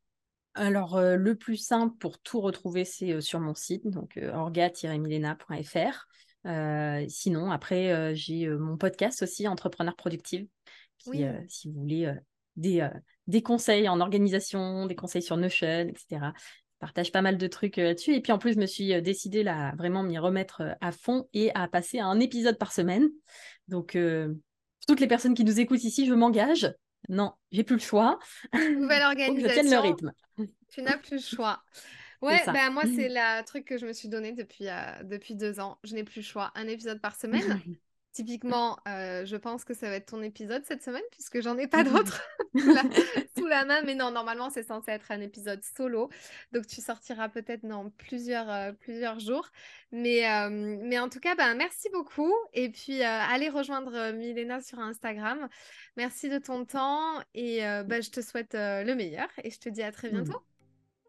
Alors, le plus simple pour tout retrouver, c'est sur mon site, donc orga-milena.fr. Sinon, après, j'ai mon podcast aussi, Entrepreneur Productive, qui, si vous voulez, des, des conseils en organisation, des conseils sur Notion, etc. Je partage pas mal de trucs là-dessus. Et puis en plus, je me suis décidée là, vraiment m'y remettre à fond et à passer à un épisode par semaine. Donc, toutes les personnes qui nous écoutent ici, je m'engage. Non, j'ai plus le choix. Nouvelle organisation. je tienne le rythme. Tu n'as plus le choix. Ouais, bah moi, c'est le truc que je me suis donné depuis, euh, depuis deux ans. Je n'ai plus le choix. Un épisode par semaine. Typiquement, euh, je pense que ça va être ton épisode cette semaine, puisque j'en ai pas d'autres sous, la main. Mais non, normalement, c'est censé être un épisode solo. Donc, tu sortiras peut-être dans plusieurs, euh, plusieurs jours. Mais, mais en tout cas, ben, merci beaucoup. Et puis, allez rejoindre Milena sur Instagram. Merci de ton temps. Et ben, je te souhaite le meilleur. Et je te dis à très mmh. bientôt.